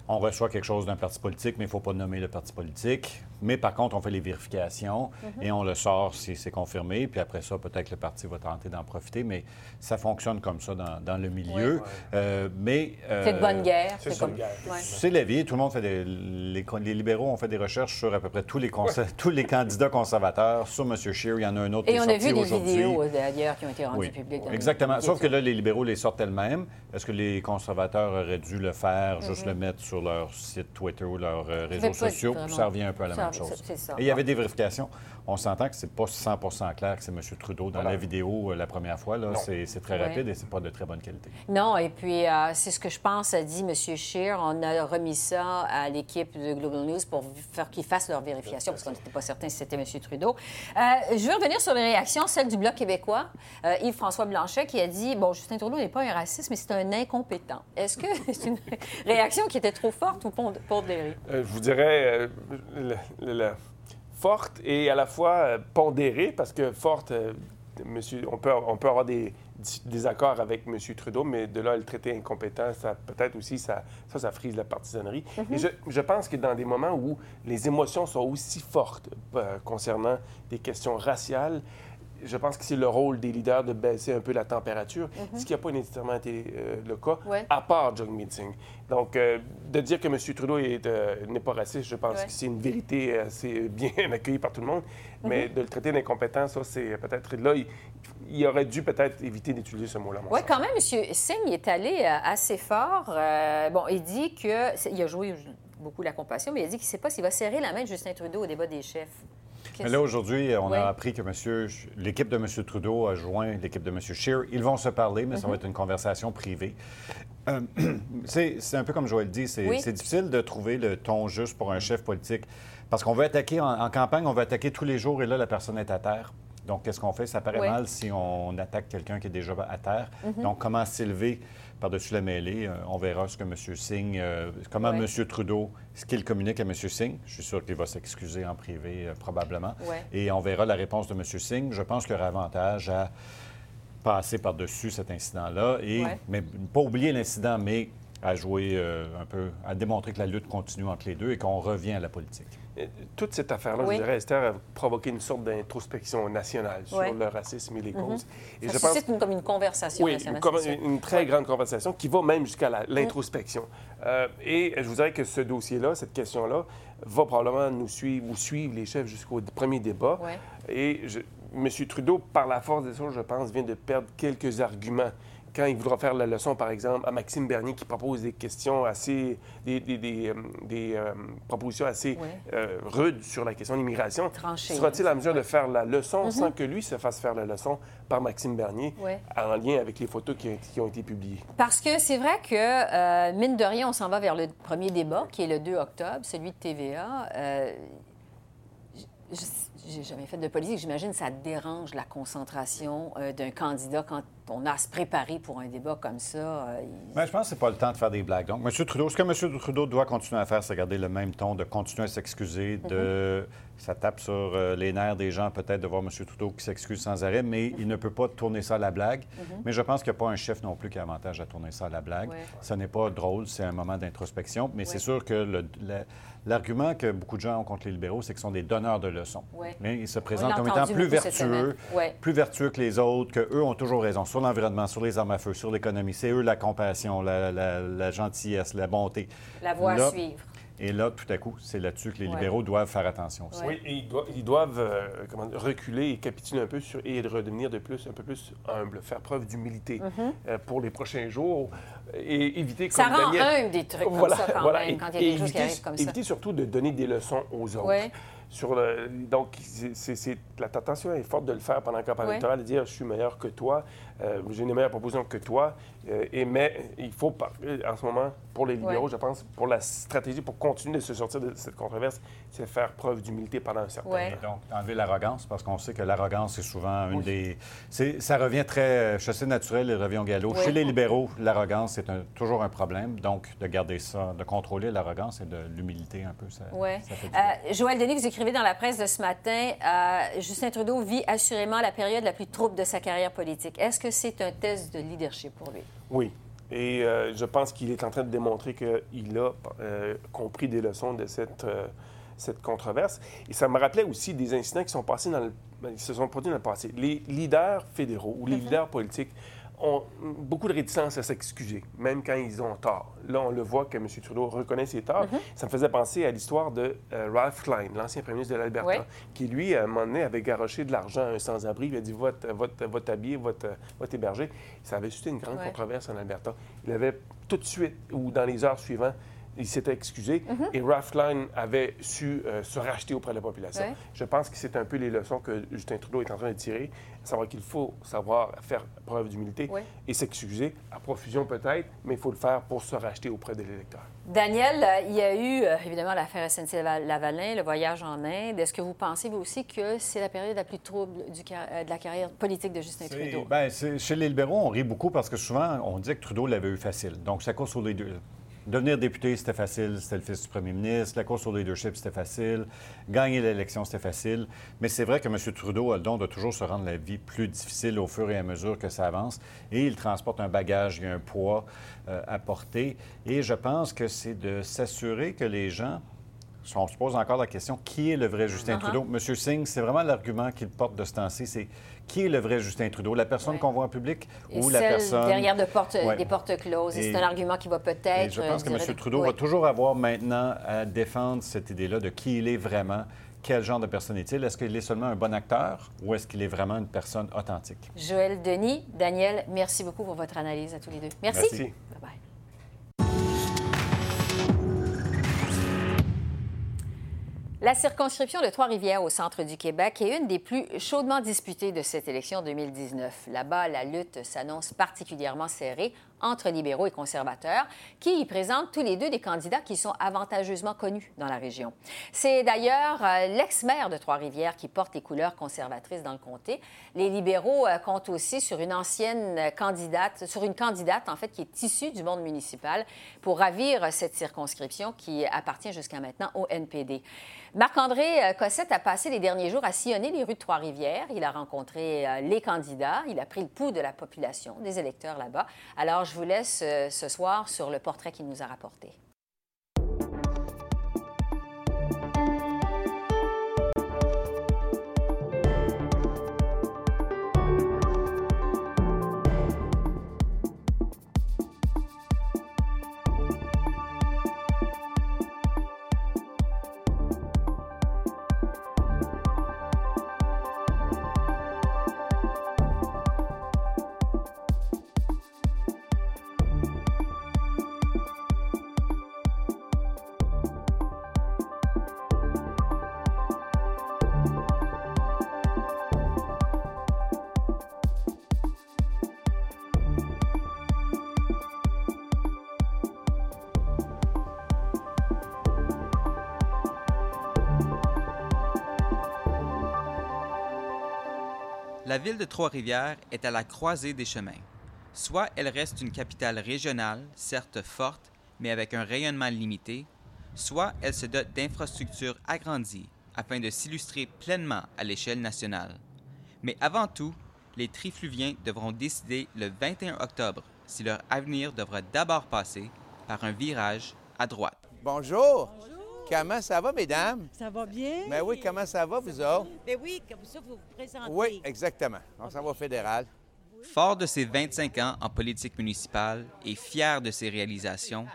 On reçoit quelque chose d'un parti politique, mais il ne faut pas nommer le parti politique. Mais par contre, on fait les vérifications Mhm. et on le sort si c'est confirmé. Puis après ça, peut-être le parti va tenter d'en profiter. Mais ça fonctionne comme ça dans, dans le milieu. Euh, mais, C'est de euh, bonne guerre. c'est ça, comme- guerre. Ouais. c'est la vie. Tout le monde fait des. Les, les libéraux ont fait des recherches sur à peu près tous les, conser- tous les candidats conservateurs. Sur M. Scheer, il y en a un autre qui Et est on a vu des vidéos euh, d'ailleurs qui ont été rendues Oui, publiques. exactement. Sauf que là, les libéraux les sortent elles-mêmes. Est-ce que les conservateurs auraient dû le faire, juste le mettre sur leur site Twitter ou leurs euh, réseaux sociaux? Ça revient un peu à la Ça- même chose. c'est ça. Et il y avait des vérifications. On s'entend que c'est pas 100% clair que c'est M. Trudeau dans Voilà. la vidéo euh, la première fois. C'est c'est très rapide et c'est pas de très bonne qualité. Non, et puis euh, c'est ce que je pense, a dit M. Scheer. On a remis ça à l'équipe de Global News pour faire qu'ils fassent leur vérification, parce qu'on n'était pas certain si c'était M. Trudeau. Euh, je veux revenir sur les réactions, celle du Bloc québécois. Euh, Yves-François Blanchet qui a dit Bon, Justin Trudeau n'est pas un raciste, mais c'est un incompétent. Est-ce que c'est une réaction qui était trop forte ou pond- pondérée? Euh, je vous dirais euh, le- le- le- forte et à la fois euh, pondérée, parce que forte, euh, monsieur, on, peut, on peut avoir des, désaccord avec M. Trudeau, mais de là, le traiter incompétent, ça peut-être aussi, ça, ça, ça, frise la partisanerie. Et je, je, pense que dans des moments où les émotions sont aussi fortes euh, concernant des questions raciales, je pense que c'est le rôle des leaders de baisser un peu la température, mm-hmm. ce qui n'a pas nécessairement été euh, le cas, à part John Meeting. Donc, euh, de dire que M. Trudeau euh, n'est pas raciste, je pense que c'est une vérité assez bien accueillie par tout le monde. Mais mm-hmm. de le traiter d'incompétent, ça, c'est peut-être... Là, il, aurait dû peut-être éviter d'utiliser ce mot-là. Oui, quand même, M. Singh est allé assez fort. bon, il dit que... Il a joué beaucoup la compassion, mais il a dit qu'il ne sait pas s'il va serrer la main de Justin Trudeau au débat des chefs. Mais là, aujourd'hui, on a appris que monsieur, l'équipe de M. Trudeau a joint l'équipe de M. Scheer. Ils vont se parler, mais ça va mhm. être une conversation privée. Euh, c'est un peu comme Joël dit, c'est difficile de trouver le ton juste pour un chef politique. Parce qu'on veut attaquer en, campagne, on veut attaquer tous les jours et là, la personne est à terre. Donc, qu'est-ce qu'on fait? Ça paraît mal si on attaque quelqu'un qui est déjà à terre. Mhm. Donc, comment s'élever par-dessus la mêlée? Euh, on verra ce que M. Singh, euh, comment M. Trudeau, ce qu'il communique à M. Singh. Je suis sûr qu'il va s'excuser en privé, euh, probablement. Et on verra la réponse de M. Singh. Je pense qu'il y aura avantage à passer par-dessus cet incident-là. Et, Mais pas oublier l'incident, mais à jouer un peu, à démontrer que la lutte continue entre les deux et qu'on revient à la politique toute cette affaire-là, je dirais, Esther, a provoqué une sorte d'introspection nationale sur le racisme et les mhm. causes. et Ça je suscite pense... une, comme une conversation. Oui, une, une, très grande conversation qui va même jusqu'à l'introspection. Euh, et je vous dirais que ce dossier-là, cette question-là, va probablement nous suivre ou suivre les chefs jusqu'au premier débat. Et je, M. Trudeau, par la force des choses, je pense, vient de perdre quelques arguments quand il voudra faire la leçon, par exemple, à Maxime Bernier qui propose des questions assez, des, des, des, euh, euh, propositions assez euh, rudes sur la question de l'immigration, sera-t-il à mesure de faire la leçon mm-hmm. sans que lui se fasse faire la leçon par Maxime Bernier en lien avec les photos qui, ont été publiées? Parce que c'est vrai que, mine de rien, on s'en va vers le premier débat, qui est le 2 octobre, celui de TVA. Je j'ai jamais fait de politique. J'imagine que ça dérange la concentration d'un candidat quand on a à se préparer pour un débat comme ça. Euh, Mais je pense que c'est pas le temps de faire des blagues. Donc, M. Trudeau, ce que M. Trudeau doit continuer à faire, c'est garder le même ton, de continuer à s'excuser, de... Mm-hmm. Ça tape sur euh, les nerfs des gens, peut-être, de voir M. Trudeau qui s'excuse sans arrêt, mais il ne peut pas tourner ça à la blague. Mm-hmm. Mais je pense qu'il n'y a pas un chef non plus qui a avantage à tourner ça à la blague. Ce n'est pas drôle, c'est un moment d'introspection, mais c'est sûr que L'argument que beaucoup de gens ont contre les libéraux, c'est qu'ils sont des donneurs de leçons. Mais ils se présentent comme étant plus vertueux, plus vertueux que les autres, qu'eux ont toujours raison sur l'environnement, sur les armes à feu, sur l'économie. C'est eux la compassion, la, gentillesse, la bonté. La voie à suivre. Et là, tout à coup, c'est là-dessus que les libéraux doivent faire attention aussi. Oui, et ils doivent, euh, reculer et capituler un peu sur, et redevenir de plus, un peu plus humble, faire preuve d'humilité mm-hmm. euh, pour les prochains jours et éviter... Ça rend Daniel... des trucs comme ça quand même, quand il y a des choses qui arrivent comme ça. Éviter surtout de donner des leçons aux autres. Sur le, donc, c'est, la tentation est forte de le faire pendant la campagne électorale, de dire je suis meilleur que toi, euh, j'ai une meilleure proposition que toi. Euh, et, mais il faut, en ce moment, pour les libéraux, je pense, pour la stratégie, pour continuer de se sortir de cette controverse, c'est faire preuve d'humilité pendant un certain temps. Donc, enlever l'arrogance, parce qu'on sait que l'arrogance, c'est souvent une des. Ça revient très. Chassé naturel et revient au galop. Chez les libéraux, l'arrogance, c'est toujours un problème. Donc, de garder ça, de contrôler l'arrogance et de l'humilité un peu, ça, ça fait euh, Joël Denis, vous écrivez dans la presse de ce matin Justin Trudeau vit assurément la période la plus trouble de sa carrière politique. Est-ce que c'est un test de leadership pour lui? Oui. Et euh, je pense qu'il est en train de démontrer qu'il a euh, compris des leçons de cette, euh, cette controverse. Et ça me rappelait aussi des incidents qui sont passés dans le, qui se sont produits dans le passé. Les leaders fédéraux ou les mm-hmm. leaders politiques ont beaucoup de réticence à s'excuser, même quand ils ont tort. Là, on le voit que M. Trudeau reconnaît ses torts. Mm-hmm. Ça me faisait penser à l'histoire de euh, Ralph Klein, l'ancien premier ministre de l'Alberta, qui, lui, à un moment donné, avait garoché de l'argent à un sans-abri. Il a dit Va t'habiller, va t'héberger. Ça avait suscité une grande controverse en Alberta. Il avait tout de suite, ou dans les heures suivantes, il s'était excusé mhm. et Ralph Klein avait su euh, se racheter auprès de la population. Je pense que c'est un peu les leçons que Justin Trudeau est en train de tirer, savoir qu'il faut savoir faire preuve d'humilité et s'excuser, à profusion peut-être, mais il faut le faire pour se racheter auprès de l'électeur. Daniel, euh, il y a eu euh, évidemment l'affaire SNC-Lavalin, le voyage en Inde. Est-ce que vous pensez, vous aussi, que c'est la période la plus trouble du, de la carrière politique de Justin Trudeau? Bien, chez les libéraux, on rit beaucoup parce que souvent, on dit que Trudeau l'avait eu facile. Donc, ça cause sur les deux Devenir député, c'était facile, c'était le fils du premier ministre. La course au leadership, c'était facile. Gagner l'élection, c'était facile. Mais c'est vrai que M. Trudeau a le don de toujours se rendre la vie plus difficile au fur et à mesure que ça avance. Et il transporte un bagage, il y a un poids euh, à porter. Et je pense que c'est de s'assurer que les gens on se pose encore la question qui est le vrai Justin Uh-huh. Trudeau? Monsieur Singh, c'est vraiment l'argument qu'il porte de ce temps-ci, c'est qui est le vrai Justin Trudeau? La personne qu'on voit en public ou la personne. derrière de porte- Ouais. des portes closes. Et c'est un argument qui va peut-être. Je pense euh, que M. Trudeau Oui. va toujours avoir maintenant à défendre cette idée-là de qui il est vraiment, quel genre de personne est-il? Est-ce qu'il est seulement un bon acteur ou est-ce qu'il est vraiment une personne authentique? Joël Denis, Daniel, merci beaucoup pour votre analyse à tous les deux. Merci. Merci. Bye-bye. La circonscription de Trois-Rivières au centre du Québec est une des plus chaudement disputées de cette élection 2019. Là-bas, la lutte s'annonce particulièrement serrée entre libéraux et conservateurs, qui y présentent tous les deux des candidats qui sont avantageusement connus dans la région. C'est d'ailleurs euh, l'ex-maire de Trois-Rivières qui porte les couleurs conservatrices dans le comté. Les libéraux euh, comptent aussi sur une ancienne candidate, sur une candidate en fait qui est issue du monde municipal pour ravir cette circonscription qui appartient jusqu'à maintenant au NPD. Marc-André euh, Cossette a passé les derniers jours à sillonner les rues de Trois-Rivières. Il a rencontré euh, les candidats, il a pris le pouls de la population, des électeurs là-bas. Alors, je vous laisse euh, ce soir sur le portrait qu'il nous a rapporté. La ville de Trois-Rivières est à la croisée des chemins. Soit elle reste une capitale régionale, certes forte, mais avec un rayonnement limité, soit elle se dote d'infrastructures agrandies afin de s'illustrer pleinement à l'échelle nationale. Mais avant tout, les trifluviens devront décider le 21 octobre si leur avenir devra d'abord passer par un virage à droite. Bonjour. Comment ça va, mesdames? Ça va bien? Ben oui, comment ça va, vous autres? Ben oui, comme ça, vous vous présentez. Oui, exactement. On s'en va au fédéral. Fort de ses 25 ans en politique municipale et fier de ses réalisations,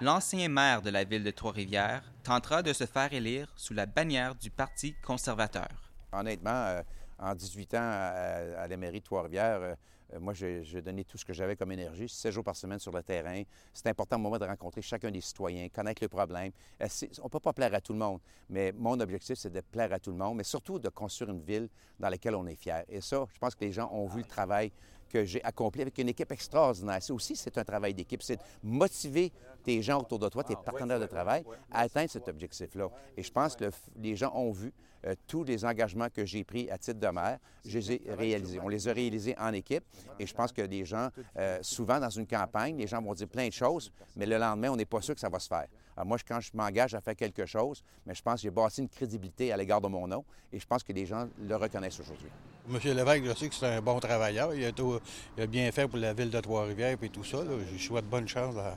l'ancien maire de la ville de Trois-Rivières tentera de se faire élire sous la bannière du Parti conservateur. Honnêtement, euh, en 18 ans à, à la mairie de Trois-Rivières, euh, euh, moi, j'ai donné tout ce que j'avais comme énergie, 7 jours par semaine sur le terrain. C'est important pour moi de rencontrer chacun des citoyens, connaître le problème. Euh, On ne peut pas plaire à tout le monde, mais mon objectif, c'est de plaire à tout le monde, mais surtout de construire une ville dans laquelle on est fier. Et ça, je pense que les gens ont vu le travail que j'ai accompli avec une équipe extraordinaire. Ça aussi, c'est un travail d'équipe. C'est de motiver tes gens autour de toi, tes partenaires de travail, à atteindre cet objectif-là. Et je pense que le les gens ont vu euh, tous les engagements que j'ai pris à titre de maire, je les ai réalisés. On les a réalisés en équipe et je pense que les gens, euh, souvent dans une campagne, les gens vont dire plein de choses, mais le lendemain, on n'est pas sûr que ça va se faire. Alors moi, quand je m'engage à faire quelque chose, mais je pense que j'ai bâti une crédibilité à l'égard de mon nom et je pense que les gens le reconnaissent aujourd'hui. Monsieur Lévesque, je sais que c'est un bon travailleur. Il a, tout- il a bien fait pour la ville de Trois-Rivières et tout ça. là. Je lui souhaite bonne chance dans,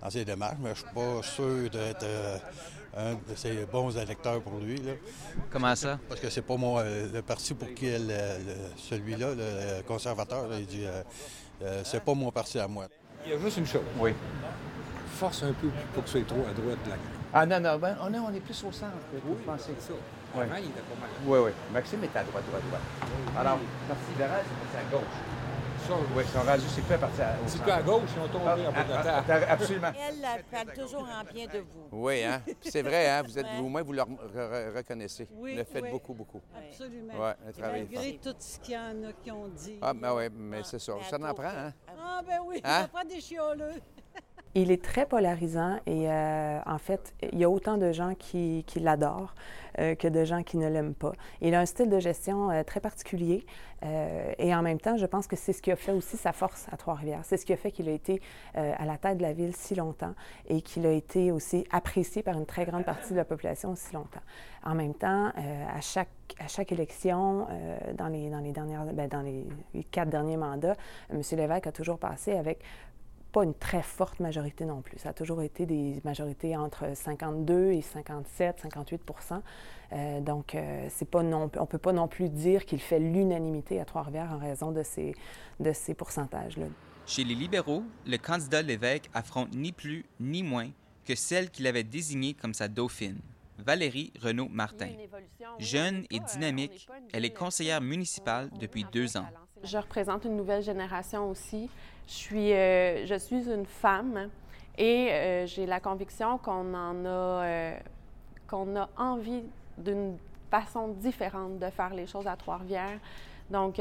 dans ses démarches, mais je ne suis pas sûr d'être un de ses bons électeurs pour lui. là. Comment ça? Parce que c'est pas moi, euh, le parti pour qui elle, euh, le- celui-là, le conservateur, là, il dit euh, euh, c'est pas mon parti à moi. Il y a juste une chose. Oui. Force un peu pour que ce soit trop à droite. Là. Ah non, non, ben, on, est, on est plus au centre, vous pensez. ça. Avant, il était pas mal. Oui, oui. Maxime est à droite, droite, droite. Alors, le Parti libéral, c'est à gauche. Oui, ils sont rendus, c'est plus à partir à, au C'est plus à gauche, ils ont tombé Ah, en de la ah, table. ah, ah, Absolument. Elle, parle toujours en bien de vous. Oui, hein? Puis C'est vrai, hein? Vous êtes Ouais. vous le re- re- reconnaissez. Oui, vous le faites oui. beaucoup, beaucoup. Absolument. Oui, le travail Malgré fort. tout ce qu'il y en a qui ont dit. Ah, ben oui, mais c'est ça. Ça en prend, hein? Ah, ben oui, Hein? ça prend des chioleux. il est très polarisant et euh, en fait, il y a autant de gens qui, l'adorent euh, que de gens qui ne l'aiment pas. Il a un style de gestion euh, très particulier et en même temps, je pense que c'est ce qui a fait aussi sa force à Trois-Rivières. C'est ce qui a fait qu'il a été à la tête de la ville si longtemps et qu'il a été aussi apprécié par une très grande partie de la population aussi longtemps. En même temps, à, chaque, à chaque élection, dans, les, dans, les dernières, bien, dans les quatre derniers mandats, M. Lévesque a toujours passé avec pas une très forte majorité non plus. Ça a toujours été des majorités entre 52 et 57, 58 euh, Donc, euh, c'est pas non, on ne peut pas non plus dire qu'il fait l'unanimité à Trois-Rivières en raison de ces, de ces pourcentages-là. Chez les libéraux, le candidat Lévesque affronte ni plus ni moins que celle qu'il avait désignée comme sa dauphine, Valérie Renaud-Martin. Jeune et dynamique, elle est conseillère municipale depuis deux ans. Je représente une nouvelle génération aussi. Je suis, euh, je suis une femme et euh, j'ai la conviction qu'on en a, euh, qu'on a envie d'une façon différente de faire les choses à Trois-Rivières. Donc,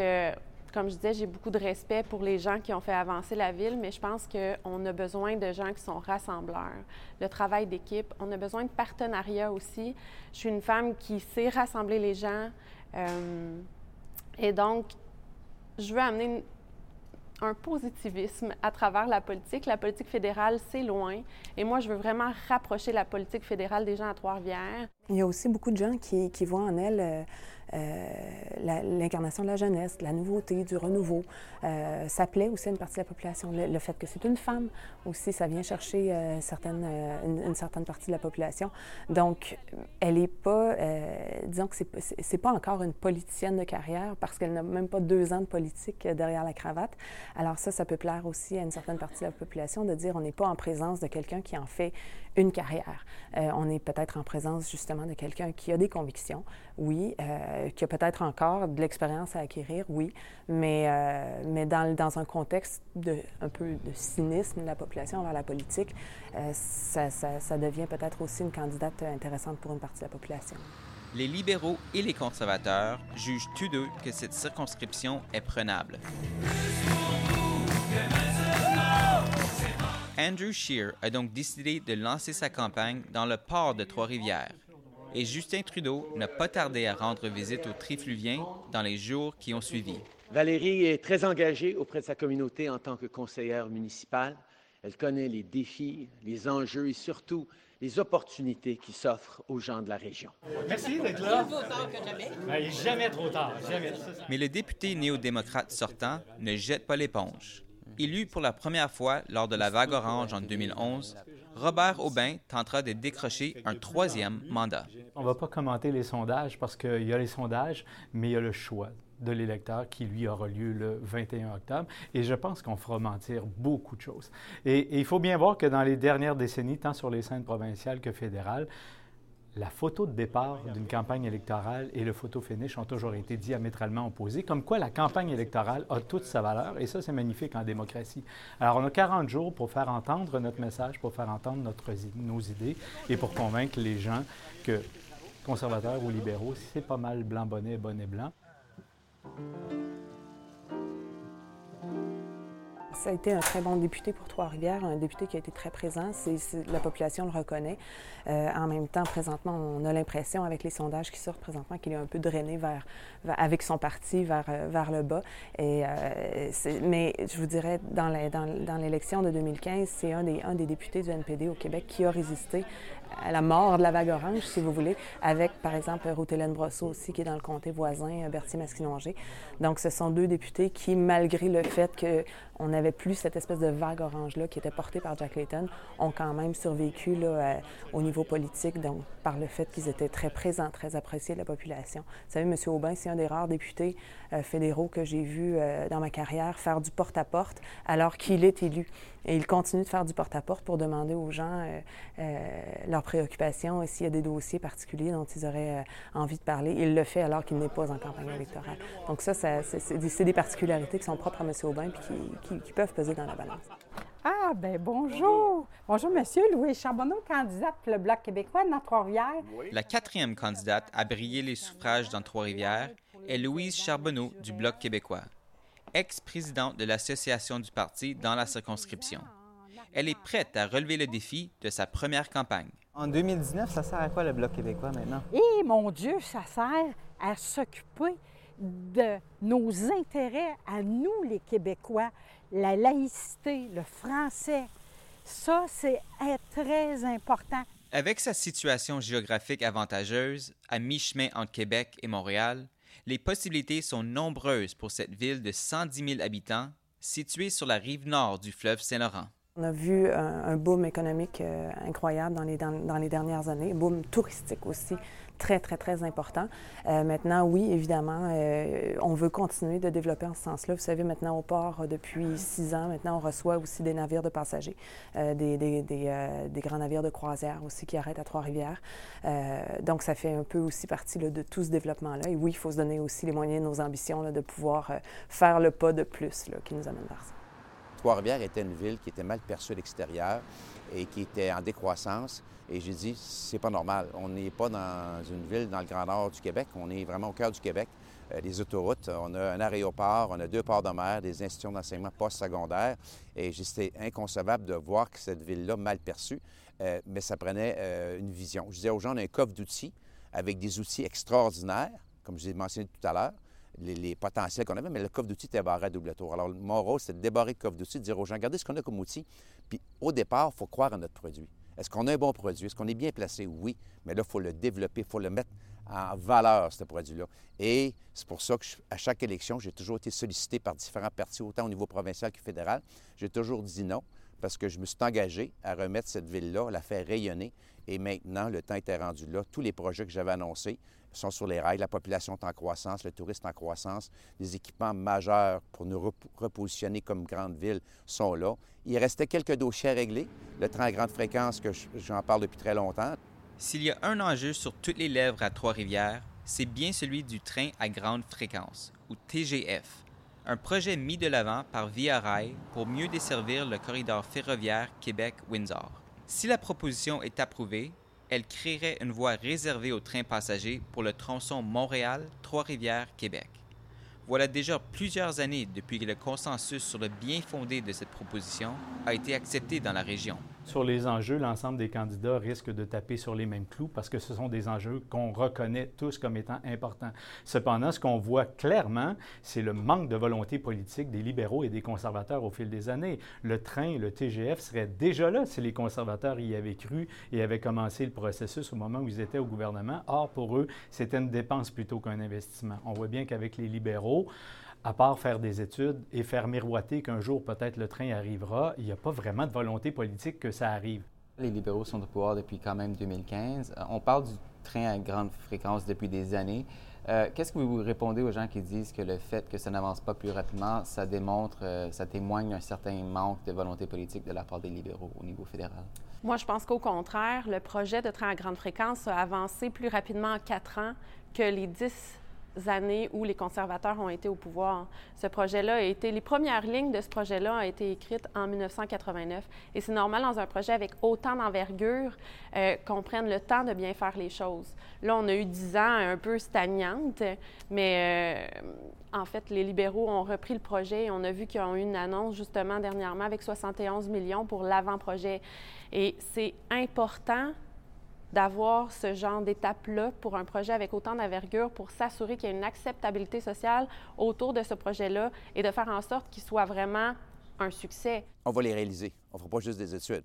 comme je disais, j'ai beaucoup de respect pour les gens qui ont fait avancer la ville, mais je pense qu'on a besoin de gens qui sont rassembleurs. Le travail d'équipe, on a besoin de partenariat aussi. Je suis une femme qui sait rassembler les gens. et donc, je veux amener un positivisme à travers la politique. La politique fédérale, c'est loin. Et moi, je veux vraiment rapprocher la politique fédérale des gens à Trois-Rivières. Il y a aussi beaucoup de gens qui, voient en elle euh, euh, l'incarnation de la jeunesse, de la nouveauté, du renouveau. Euh, ça plaît aussi à une partie de la population. Le, fait que c'est une femme aussi, ça vient chercher euh, certaines, une, certaine partie de la population. Donc, elle n'est pas, disons que c'est pas encore une politicienne de carrière parce qu'elle n'a même pas deux ans de politique derrière la cravate. Alors ça, ça peut plaire aussi à une certaine partie de la population de dire on n'est pas en présence de quelqu'un qui en fait une carrière. on est peut-être en présence justement de quelqu'un qui a des convictions, oui, euh, qui a peut-être encore de l'expérience à acquérir, oui, mais, euh, mais dans, dans, un contexte de, un peu de cynisme de la population envers la politique, euh, ça, ça, ça, devient peut-être aussi une candidate intéressante pour une partie de la population. Les libéraux et les conservateurs jugent tous deux que cette circonscription est prenable. Andrew Scheer a donc décidé de lancer sa campagne dans le port de Trois-Rivières et Justin Trudeau n'a pas tardé à rendre visite aux Trifluviens dans les jours qui ont suivi. Valérie est très engagée auprès de sa communauté en tant que conseillère municipale. Elle connaît les défis, les enjeux et surtout les opportunités qui s'offrent aux gens de la région. Merci d'être là. Ben, jamais trop tard, jamais. Mais le député néo-démocrate sortant ne jette pas l'éponge. Élu pour la première fois lors de la vague orange en 2011, Robert Aubin tentera de décrocher un troisième mandat. On ne va pas commenter les sondages parce qu'il y a les sondages, mais il y a le choix de l'électeur qui, lui, aura lieu le 21 octobre. Et je pense qu'on fera mentir beaucoup de choses. et il faut bien voir que dans les dernières décennies, tant sur les scènes provinciales que fédérales, la photo de départ d'une campagne électorale et le photo finish ont toujours été diamétralement opposés, comme quoi la campagne électorale a toute sa valeur, et ça, c'est magnifique en démocratie. Alors, on a 40 jours pour faire entendre notre message, pour faire entendre notre, nos idées et pour convaincre les gens que, conservateurs ou libéraux, c'est pas mal blanc-bonnet, bonnet-blanc. Ça a été un très bon député pour Trois-Rivières, un député qui a été très présent. la population le reconnaît. Euh, en même temps, présentement, on a l'impression, avec les sondages qui sortent présentement, qu'il est un peu drainé vers, avec son parti vers, euh, vers le bas. Euh, mais je vous dirais, dans, dans, l'élection de 2015, c'est un des, un des députés du NPD au Québec qui a résisté à la mort de la vague orange, si vous voulez, avec, par exemple, Ruth-Hélène Brosseau aussi, qui est dans le comté voisin, Berthier-Masquinongé. Donc, ce sont deux députés qui, malgré le fait qu'on n'avait plus cette espèce de vague orange-là qui était portée par Jack Layton, ont quand même survécu là, au niveau politique, donc par le fait qu'ils étaient très présents, très appréciés de la population. Vous savez, M. Aubin, c'est un des rares députés euh, fédéraux que j'ai vu euh, dans ma carrière faire du porte-à-porte alors qu'il est élu. Et il continue de faire du porte-à-porte pour demander aux gens euh, leurs préoccupations et s'il y a des dossiers particuliers dont ils auraient envie de parler. Il le fait alors qu'il n'est pas en campagne électorale. Donc ça, c'est des, particularités qui sont propres à M. Aubin et qui, qui peuvent peser dans la balance. Ah, ben bonjour. Bonjour, Monsieur Louis Charbonneau, candidate pour le Bloc québécois dans Trois-Rivières. La quatrième candidate à briller les suffrages dans Trois-Rivières est Louise Charbonneau du Bloc québécois, ex-présidente de l'association du parti dans la circonscription. elle est prête à relever le défi de sa première campagne. En 2019, ça sert à quoi le Bloc québécois maintenant? Et mon Dieu, ça sert à s'occuper de nos intérêts à nous, les Québécois, la laïcité, le français. Ça, c'est très important. Avec sa situation géographique avantageuse, à mi-chemin entre Québec et Montréal, les possibilités sont nombreuses pour cette ville de 110 000 habitants située sur la rive nord du fleuve Saint-Laurent. On a vu un, un boom économique euh, incroyable dans les, dans, dans les dernières années, un boom touristique aussi très, très, très important. Euh, maintenant, oui, évidemment, euh, on veut continuer de développer en ce sens-là. Vous savez, maintenant, au port, depuis six ans, maintenant, on reçoit aussi des navires de passagers, euh, des, des, des, euh, des, grands navires de croisière aussi qui arrêtent à Trois-Rivières. Euh, donc, ça fait un peu aussi partie là, de tout ce développement-là. Et oui, il faut se donner aussi les moyens de nos ambitions là, de pouvoir euh, faire le pas de plus là, qui nous amène vers ça. Trois-Rivières était une ville qui était mal perçue à l'extérieur et qui était en décroissance. Et j'ai dit, c'est pas normal. On n'est pas dans une ville dans le Grand Nord du Québec, on est vraiment au cœur du Québec. Euh, des autoroutes, on a un aéroport, on a deux ports de mer, des institutions d'enseignement post-secondaire. Et c'était inconcevable de voir que cette ville-là, mal perçue, euh, mais ça prenait euh, une vision. Je disais aux gens, on a un coffre d'outils avec des outils extraordinaires, comme je l'ai mentionné tout à l'heure, les, les, potentiels qu'on avait, mais le coffre d'outils était barré à double tour. Alors, mon rôle, c'est de débarrer le coffre d'outils, de dire aux gens, regardez ce qu'on a comme outil. Au départ, il faut croire à notre produit. Est-ce qu'on a un bon produit? Est-ce qu'on est bien placé? Oui. Mais là, il faut le développer, il faut le mettre en valeur, ce produit-là. Et c'est pour ça qu'à chaque élection, j'ai toujours été sollicité par différents partis, autant au niveau provincial que fédéral. J'ai toujours dit non parce que je me suis engagé à remettre cette ville-là, à la faire rayonner. Et maintenant, le temps était rendu là. Tous les projets que j'avais annoncés sont sur les rails. La population est en croissance, le tourisme en croissance. Les équipements majeurs pour nous rep repositionner comme grande ville sont là. Il restait quelques dossiers à régler. Le train à grande fréquence, que j'en parle depuis très longtemps. S'il y a un enjeu sur toutes les lèvres à Trois-Rivières, c'est bien celui du train à grande fréquence, ou TGF, un projet mis de l'avant par Via Rail pour mieux desservir le corridor ferroviaire Québec-Windsor. Si la proposition est approuvée, elle créerait une voie réservée aux trains passagers pour le tronçon Montréal-Trois-Rivières-Québec. Voilà déjà plusieurs années depuis que le consensus sur le bien fondé de cette proposition a été accepté dans la région. Sur les enjeux, l'ensemble des candidats risque de taper sur les mêmes clous parce que ce sont des enjeux qu'on reconnaît tous comme étant importants. Cependant, ce qu'on voit clairement, c'est le manque de volonté politique des libéraux et des conservateurs au fil des années. Le train, le TGF serait déjà là si les conservateurs y avaient cru et avaient commencé le processus au moment où ils étaient au gouvernement. Or, pour eux, c'était une dépense plutôt qu'un investissement. On voit bien qu'avec les libéraux, à part faire des études et faire miroiter qu'un jour peut-être le train arrivera, il n'y a pas vraiment de volonté politique que ça arrive. Les libéraux sont au pouvoir depuis quand même 2015. On parle du train à grande fréquence depuis des années. Euh, Qu'est-ce que vous répondez aux gens qui disent que le fait que ça n'avance pas plus rapidement, ça démontre, euh, ça témoigne d'un certain manque de volonté politique de la part des libéraux au niveau fédéral? Moi, je pense qu'au contraire, le projet de train à grande fréquence a avancé plus rapidement en quatre ans que les dix années où les conservateurs ont été au pouvoir. Ce projet-là a été, les premières lignes de ce projet-là ont été écrites en 1989. Et c'est normal dans un projet avec autant d'envergure euh, qu'on prenne le temps de bien faire les choses. Là, on a eu dix ans un peu stagnantes, mais euh, en fait, les libéraux ont repris le projet et on a vu qu'ils ont eu une annonce justement dernièrement avec 71 millions pour l'avant-projet. Et c'est important d'avoir ce genre d'étape-là pour un projet avec autant d'envergure pour s'assurer qu'il y a une acceptabilité sociale autour de ce projet-là et de faire en sorte qu'il soit vraiment un succès. On va les réaliser. On ne fera pas juste des études.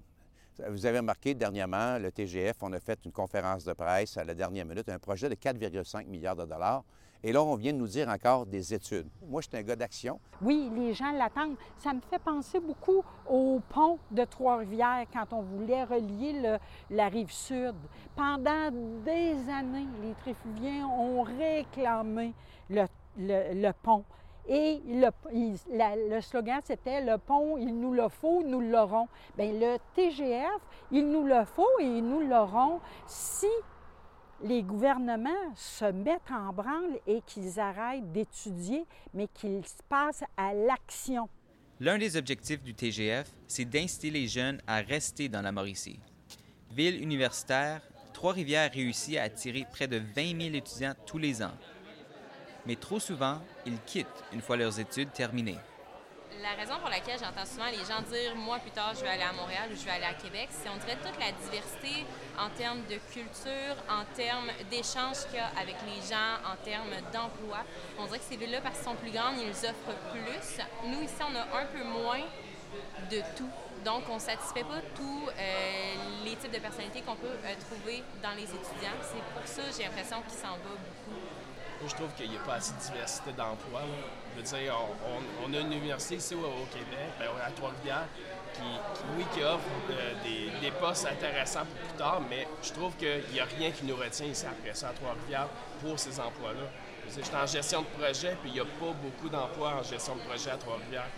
Vous avez remarqué dernièrement, le TGF, on a fait une conférence de presse à la dernière minute, un projet de 4,5 milliards de dollars. Et là, on vient de nous dire encore des études. Moi, je suis un gars d'action. Oui, les gens l'attendent. Ça me fait penser beaucoup au pont de Trois-Rivières quand on voulait relier la rive sud. Pendant des années, les Tréfugiens ont réclamé le, pont. Et le, le slogan, c'était le pont, il nous le faut, nous l'aurons. Bien, le TGF, il nous le faut et nous l'aurons si les gouvernements se mettent en branle et qu'ils arrêtent d'étudier, mais qu'ils passent à l'action. L'un des objectifs du TGF, c'est d'inciter les jeunes à rester dans la Mauricie. Ville universitaire, Trois-Rivières réussit à attirer près de 20 000 étudiants tous les ans. Mais trop souvent, ils quittent une fois leurs études terminées. La raison pour laquelle j'entends souvent les gens dire moi plus tard je vais aller à Montréal ou je vais aller à Québec, c'est on dirait toute la diversité en termes de culture, en termes d'échanges qu'il y a avec les gens, en termes d'emploi. On dirait que ces villes-là, parce qu'elles sont plus grandes, ils offrent plus. Nous, ici, on a un peu moins de tout. Donc, on ne satisfait pas tous euh, les types de personnalités qu'on peut euh, trouver dans les étudiants. C'est pour ça, j'ai l'impression qu'il s'en va beaucoup. Moi, je trouve qu'il n'y a pas assez de diversité d'emploi. Je veux dire, on, a une université ici au, Québec, ben, à Trois-Rivières, qui, oui, qui offre euh, des, postes intéressants pour plus tard, mais je trouve qu'il n'y a rien qui nous retient ici après ça à Trois-Rivières pour ces emplois-là. Je suis en gestion de projet, puis il n'y a pas beaucoup d'emplois en gestion de projet à Trois-Rivières.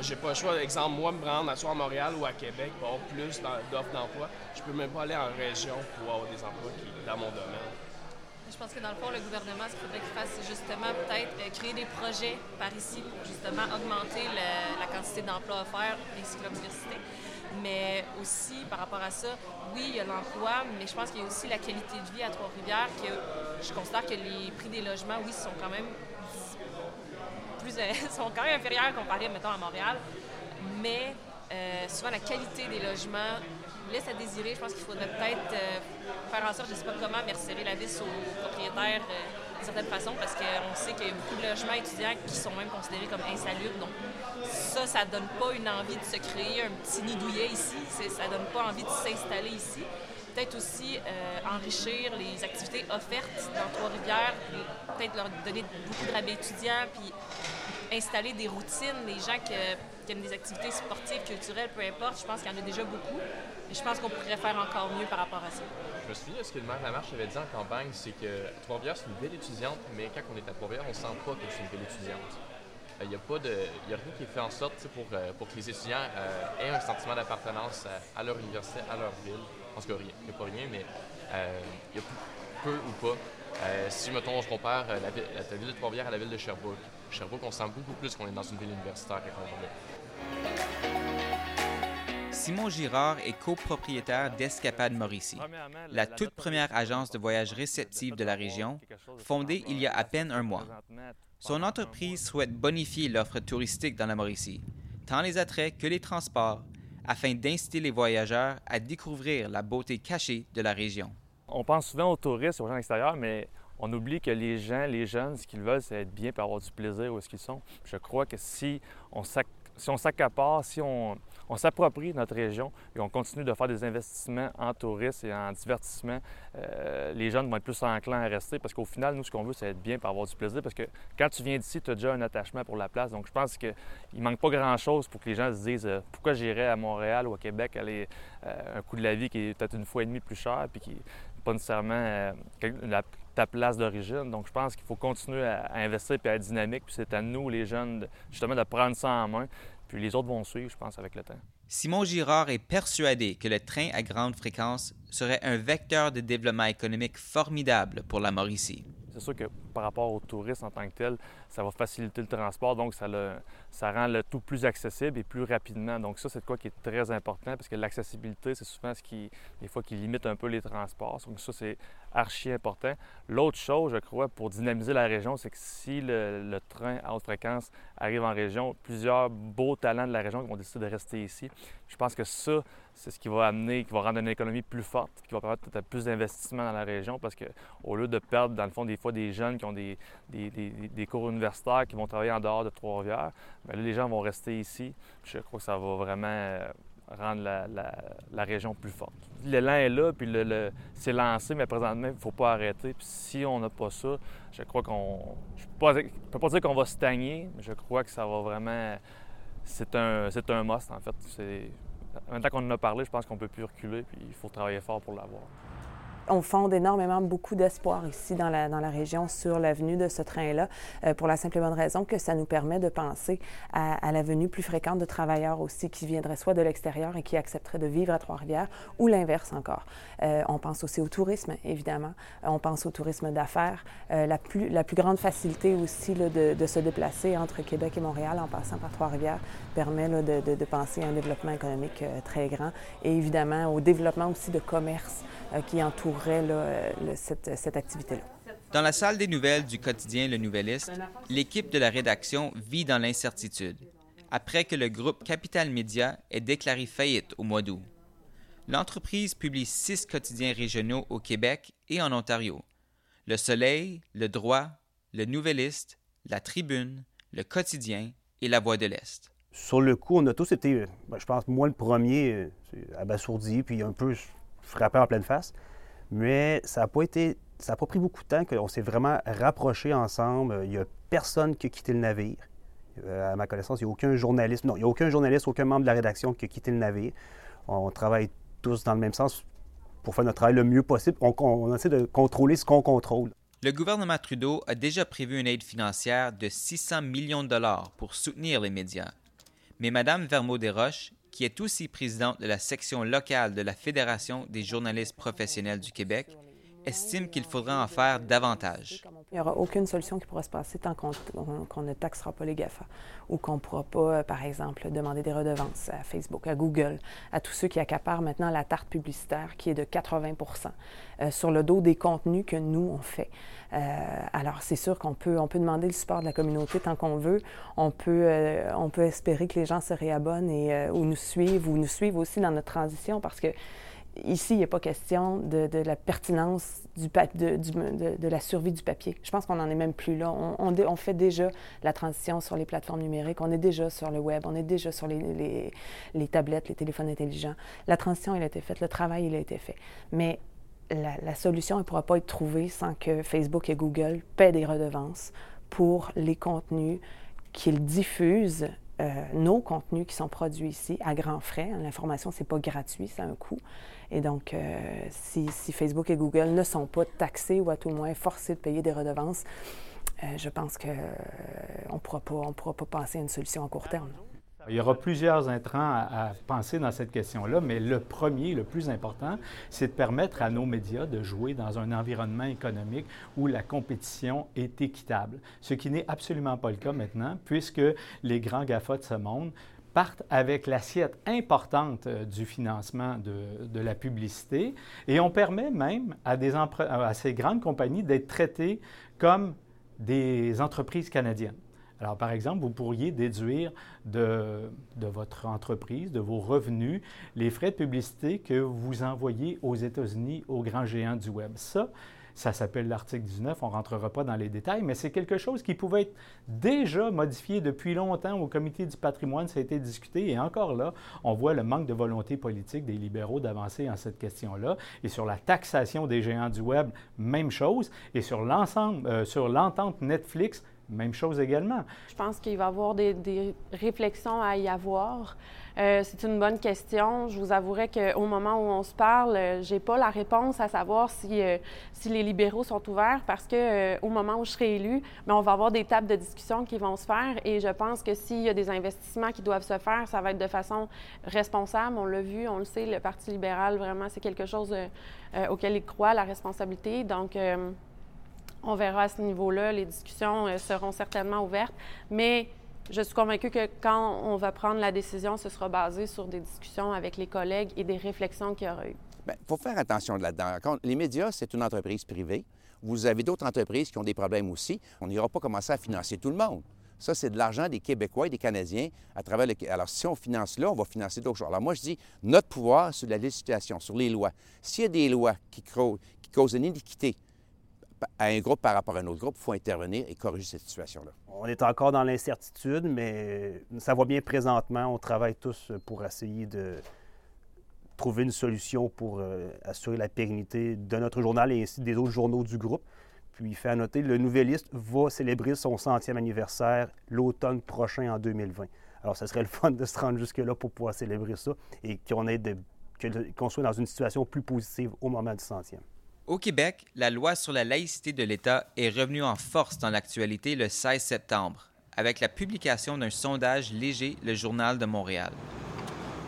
J'ai pas le choix. Exemple, moi, me rendre soit à Montréal ou à Québec pour avoir plus d'offres d'emploi, je peux même pas aller en région pour avoir des emplois qui, dans mon domaine. Je pense que dans le fond, le gouvernement, ce qu'il faudrait qu'il fasse, c'est justement peut-être euh, créer des projets par ici pour justement augmenter la quantité d'emplois offerts ainsi que l'université. Mais aussi, par rapport à ça, oui, il y a l'emploi, mais je pense qu'il y a aussi la qualité de vie à Trois-Rivières. que Je considère que les prix des logements, oui, sont quand même plus, sont quand même inférieurs comparés, mettons, à Montréal. Mais euh, souvent, la qualité des logements laisse à désirer. Je pense qu'il faudrait peut-être euh, faire en sorte, je ne sais pas comment, mais resserrer la vis aux propriétaires euh, d'une certaine façon, parce qu'on sait qu'il y a beaucoup de logements étudiants qui sont même considérés comme insalubres. Donc, ça, ça donne pas une envie de se créer un petit nid douillet ici. Ça donne pas envie de s'installer ici. Peut-être aussi enrichir les activités offertes dans Trois-Rivières, peut-être leur donner beaucoup de rabais étudiants, puis installer des routines, les gens qui aiment des activités sportives, culturelles, peu importe. Je pense qu'il y en a déjà beaucoup. Et je pense qu'on pourrait faire encore mieux par rapport à ça. Je me souviens de ce que le maire Lamarche avait dit en campagne, c'est que Trois-Rivières, c'est une ville étudiante, mais quand on est à Trois-Rivières, on ne sent pas que c'est une ville étudiante. Il euh, n'y a, pas de, a rien qui est fait en sorte pour, euh, pour que les étudiants euh, aient un sentiment d'appartenance à, leur université, à leur ville. Je pense qu'il n'y a, pas rien, mais il y a peu ou pas. si, mettons, je compare la, la, ville de Trois-Rivières à la ville de Sherbrooke, Sherbrooke, on sent beaucoup plus qu'on est dans une ville universitaire qu'on est là. Simon Girard est copropriétaire d'Escapade Mauricie, la toute première agence de voyage réceptive de la région, fondée il y a à peine un mois. Son entreprise souhaite bonifier l'offre touristique dans la Mauricie, tant les attraits que les transports, afin d'inciter les voyageurs à découvrir la beauté cachée de la région. On pense souvent aux touristes, aux gens extérieurs, mais on oublie que les gens, les jeunes, ce qu'ils veulent, c'est être bien pour avoir du plaisir où est-ce qu'ils sont. Je crois que si on s'accapare, si on, on s'approprie notre région et on continue de faire des investissements en tourisme et en divertissement, euh, les jeunes vont être plus enclins à rester parce qu'au final, nous, ce qu'on veut, c'est être bien pour avoir du plaisir parce que quand tu viens d'ici, tu as déjà un attachement pour la place. Donc, je pense qu'il ne manque pas grand-chose pour que les gens se disent euh, pourquoi j'irais à Montréal ou à Québec aller euh, un coût de la vie qui est peut-être une fois et demie plus cher puis qui n'est pas nécessairement ta place d'origine. Donc, je pense qu'il faut continuer à, investir et à être dynamique. Puis c'est à nous, les jeunes, justement, de prendre ça en main puis les autres vont suivre, je pense, avec le temps. Simon Girard est persuadé que le train à grande fréquence serait un vecteur de développement économique formidable pour la Mauricie. C'est sûr que par rapport aux touristes en tant que tel, ça va faciliter le transport, donc ça, ça rend le tout plus accessible et plus rapidement. Donc ça, c'est quoi qui est très important, parce que l'accessibilité, c'est souvent ce qui, des fois, qui limite un peu les transports. Donc ça, c'est archi important. L'autre chose, je crois, pour dynamiser la région, c'est que si le, train à haute fréquence arrive en région, plusieurs beaux talents de la région vont décider de rester ici. Je pense que ça, c'est ce qui va amener, qui va rendre une économie plus forte, qui va permettre peut-être plus d'investissement dans la région parce qu'au lieu de perdre, dans le fond, des fois des jeunes qui ont des, des, cours universitaires, qui vont travailler en dehors de Trois-Rivières, bien là, les gens vont rester ici. Je crois que ça va vraiment euh, rendre la, région plus forte. L'élan est là, puis le, c'est lancé, mais présentement, il ne faut pas arrêter. Si on n'a pas ça, je crois qu'on. Je ne peux pas dire qu'on va stagner, mais je crois que ça va vraiment. C'est un, c'est un must, en fait. C'est, Maintenant qu'on en a parlé, je pense qu'on ne peut plus reculer, puis il faut travailler fort pour l'avoir on fonde énormément beaucoup d'espoir ici dans la, région sur la venue de ce train-là, euh, pour la simple et bonne raison que ça nous permet de penser à, la venue plus fréquente de travailleurs aussi qui viendraient soit de l'extérieur et qui accepteraient de vivre à Trois-Rivières, ou l'inverse encore. Euh, on pense aussi au tourisme, évidemment. On pense au tourisme d'affaires. Euh, la, plus, grande facilité aussi de, se déplacer entre Québec et Montréal en passant par Trois-Rivières permet de, de, de, penser à un développement économique très grand et évidemment au développement aussi de commerce euh, qui entourerait cette, cette activité-là. Dans la salle des nouvelles du quotidien Le Nouvelliste, l'équipe de la rédaction vit dans l'incertitude. après que le groupe Capital Média ait déclaré faillite au mois d'août. L'entreprise publie six quotidiens régionaux au Québec et en Ontario. Le Soleil, Le Droit, Le Nouvelliste, La Tribune, Le Quotidien et La Voix de l'Est. Sur le coup, on a tous été, ben, je pense, moi le premier, euh, abasourdi, puis un peu frappé en pleine face. Mais ça n'a pas été, ça n'a pas pris beaucoup de temps qu'on s'est vraiment rapprochés ensemble. Il n'y a personne qui a quitté le navire. Euh, à ma connaissance, il n'y a aucun journaliste, non, il n'y a aucun journaliste, aucun membre de la rédaction qui a quitté le navire. On travaille tous dans le même sens pour faire notre travail le mieux possible. On, essaie de contrôler ce qu'on contrôle. Le gouvernement Trudeau a déjà prévu une aide financière de 600 millions de dollars pour soutenir les médias. Mais Mme Vermeau-Desroches, qui est aussi présidente de la section locale de la Fédération des journalistes professionnels du Québec, estime qu'il faudra en faire davantage. Il n'y aura aucune solution qui pourra se passer tant qu'on ne taxera pas les GAFA ou qu'on ne pourra pas, euh, par exemple, demander des redevances à Facebook, à Google, à tous ceux qui accaparent maintenant la tarte publicitaire qui est de 80% euh, sur le dos des contenus que nous, on fait. Euh, alors, c'est sûr qu'on peut, on peut demander le support de la communauté tant qu'on veut. On peut, on peut espérer que les gens se réabonnent et, ou nous suivent ou nous suivent aussi dans notre transition parce que ici, il n'est pas question de, la pertinence du, de, la survie du papier. Je pense qu'on n'en est même plus là. On, fait déjà la transition sur les plateformes numériques, on est déjà sur le web, on est déjà sur les, tablettes, les téléphones intelligents. La transition, elle a été faite, le travail, il a été fait. Mais la, solution, ne pourra pas être trouvée sans que Facebook et Google paient des redevances pour les contenus qu'ils diffusent euh, nos contenus qui sont produits ici à grands frais. L'information, ce n'est pas gratuit, ça a un coût. Et donc, euh, si, Facebook et Google ne sont pas taxés ou à tout le moins forcés de payer des redevances, euh, je pense qu'on ne pourra, pourra pas penser à une solution à court terme. Il y aura plusieurs intrants à, penser dans cette question-là, mais le premier, le plus important, c'est de permettre à nos médias de jouer dans un environnement économique où la compétition est équitable, ce qui n'est absolument pas le cas maintenant, puisque les grands GAFA de ce monde partent avec l'assiette importante euh, du financement de, la publicité et on permet même à, ces grandes compagnies d'être traitées comme des entreprises canadiennes. Alors, par exemple, vous pourriez déduire de, votre entreprise, de vos revenus, les frais de publicité que vous envoyez aux États-Unis aux grands géants du Web. Ça, ça s'appelle l'article 19, on ne rentrera pas dans les détails, mais c'est quelque chose qui pouvait être déjà modifié depuis longtemps au comité du patrimoine, ça a été discuté, et encore là, on voit le manque de volonté politique des libéraux d'avancer en cette question-là. Et sur la taxation des géants du Web, même chose. Et sur l'ensemble, euh, sur l'entente Netflix, même chose également. Je pense qu'il va y avoir des, réflexions à y avoir. Euh, c'est une bonne question. Je vous avouerai qu'au moment où on se parle, euh, j'ai pas la réponse à savoir si, euh, si les libéraux sont ouverts parce que au moment où je serai élue, mais on va avoir des tables de discussion qui vont se faire et je pense que s'il y a des investissements qui doivent se faire, ça va être de façon responsable. On l'a vu, on le sait, le Parti libéral, vraiment, c'est quelque chose auquel il croit, la responsabilité. Donc, on verra à ce niveau-là. Les discussions euh, seront certainement ouvertes. Mais je suis convaincue que quand on va prendre la décision, ce sera basé sur des discussions avec les collègues et des réflexions qu'il y aura eu. Il faut faire attention là-dedans. Les médias, c'est une entreprise privée. Vous avez d'autres entreprises qui ont des problèmes aussi. On n'ira pas commencer à financer tout le monde. Ça, c'est de l'argent des Québécois et des Canadiens à travers le... Alors, si on finance là, on va financer d'autres choses. Alors, moi, je dis, notre pouvoir sur la législation, sur les lois. S'il y a des lois qui, qui causent une iniquité à un groupe par rapport à un autre groupe, il faut intervenir et corriger cette situation-là. On est encore dans l'incertitude, mais ça va bien présentement. On travaille tous pour essayer de trouver une solution pour euh, assurer la pérennité de notre journal et ainsi des autres journaux du groupe. Puis, il fait à noter, le Nouvelliste va célébrer son centième anniversaire l'automne prochain en 2020. Alors, ce serait le fun de se rendre jusque-là pour pouvoir célébrer ça et qu'on soit dans une situation plus positive au moment du centième. Au Québec, la loi sur la laïcité de l'État est revenue en force dans l'actualité le 16 septembre, avec la publication d'un sondage léger Le Journal de Montréal.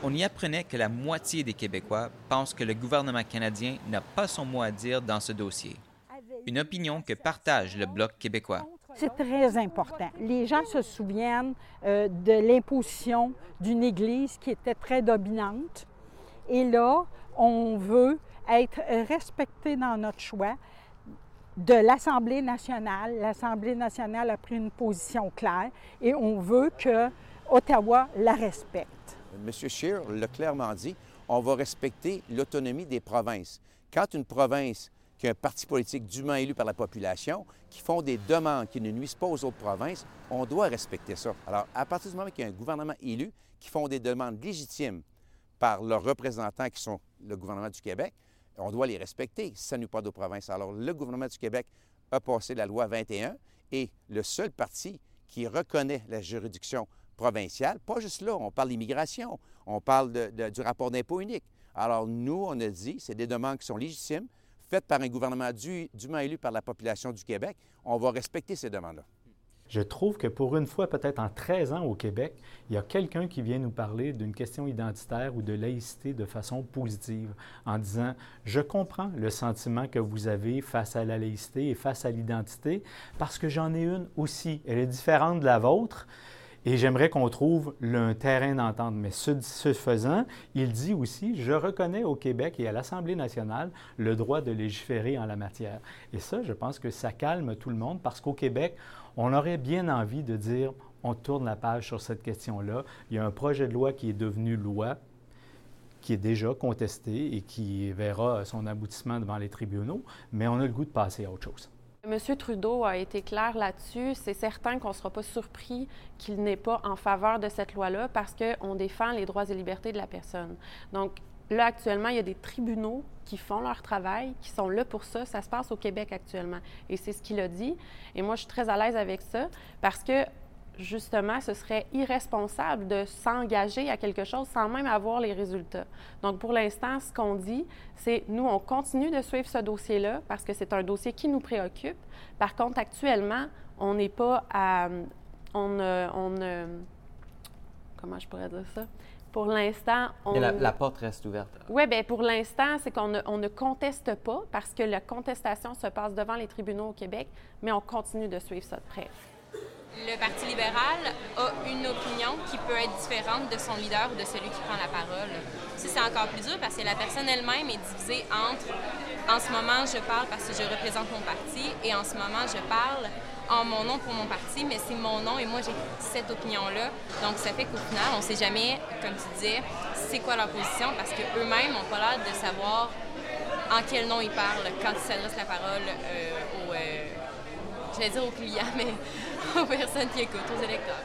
On y apprenait que la moitié des Québécois pensent que le gouvernement canadien n'a pas son mot à dire dans ce dossier. Une opinion que partage le Bloc québécois. C'est très important. Les gens se souviennent euh, de l'imposition d'une Église qui était très dominante. Et là, on veut être respecté dans notre choix de l'Assemblée nationale. L'Assemblée nationale a pris une position claire et on veut que Ottawa la respecte. M. Scheer l'a clairement dit, on va respecter l'autonomie des provinces. Quand une province qui a un parti politique dûment élu par la population, qui font des demandes qui ne nuisent pas aux autres provinces, on doit respecter ça. Alors, à partir du moment qu'il y a un gouvernement élu qui font des demandes légitimes par leurs représentants qui sont le gouvernement du Québec, on doit les respecter. Ça n'est pas aux provinces. Alors, le gouvernement du Québec a passé la loi 21 et le seul parti qui reconnaît la juridiction provinciale, pas juste là, on parle d'immigration, on parle du rapport d'impôt unique. Alors, nous, on a dit, c'est des demandes qui sont légitimes, faites par un gouvernement dûment élu par la population du Québec. On va respecter ces demandes-là. Je trouve que pour une fois, peut-être en 13 ans au Québec, il y a quelqu'un qui vient nous parler d'une question identitaire ou de laïcité de façon positive, en disant, je comprends le sentiment que vous avez face à la laïcité et face à l'identité, parce que j'en ai une aussi. Elle est différente de la vôtre. Et j'aimerais qu'on trouve un terrain d'entente. Mais ce, faisant, il dit aussi, je reconnais au Québec et à l'Assemblée nationale le droit de légiférer en la matière. Et ça, je pense que ça calme tout le monde parce qu'au Québec, on aurait bien envie de dire, on tourne la page sur cette question-là. Il y a un projet de loi qui est devenu loi, qui est déjà contesté et qui verra son aboutissement devant les tribunaux, mais on a le goût de passer à autre chose. M. Trudeau a été clair là-dessus. C'est certain qu'on ne sera pas surpris qu'il n'est pas en faveur de cette loi-là parce qu'on défend les droits et libertés de la personne. Donc, là, actuellement, il y a des tribunaux qui font leur travail, qui sont là pour ça. Ça se passe au Québec actuellement. Et c'est ce qu'il a dit. Et moi, je suis très à l'aise avec ça parce que justement, ce serait irresponsable de s'engager à quelque chose sans même avoir les résultats. Donc, pour l'instant, ce qu'on dit, c'est nous, on continue de suivre ce dossier-là parce que c'est un dossier qui nous préoccupe. Par contre, actuellement, on n'est pas à. On, on, comment je pourrais dire ça? Pour l'instant, on... Mais la, porte reste ouverte. Oui, bien, pour l'instant, c'est qu'on ne, on ne conteste pas parce que la contestation se passe devant les tribunaux au Québec, mais on continue de suivre ça de près le Parti libéral a une opinion qui peut être différente de son leader ou de celui qui prend la parole. Ça, c'est encore plus dur parce que la personne elle-même est divisée entre en ce moment, je parle parce que je représente mon parti et en ce moment, je parle en mon nom pour mon parti, mais c'est mon nom et moi, j'ai cette opinion-là. Donc, ça fait qu'au final, on ne sait jamais, comme tu disais, c'est quoi leur position parce qu'eux-mêmes n'ont pas l'air de savoir en quel nom ils parlent quand ils s'adressent la parole euh, aux, euh, je vais dire aux clients, mais aux personnes qui écoutent, aux électeurs.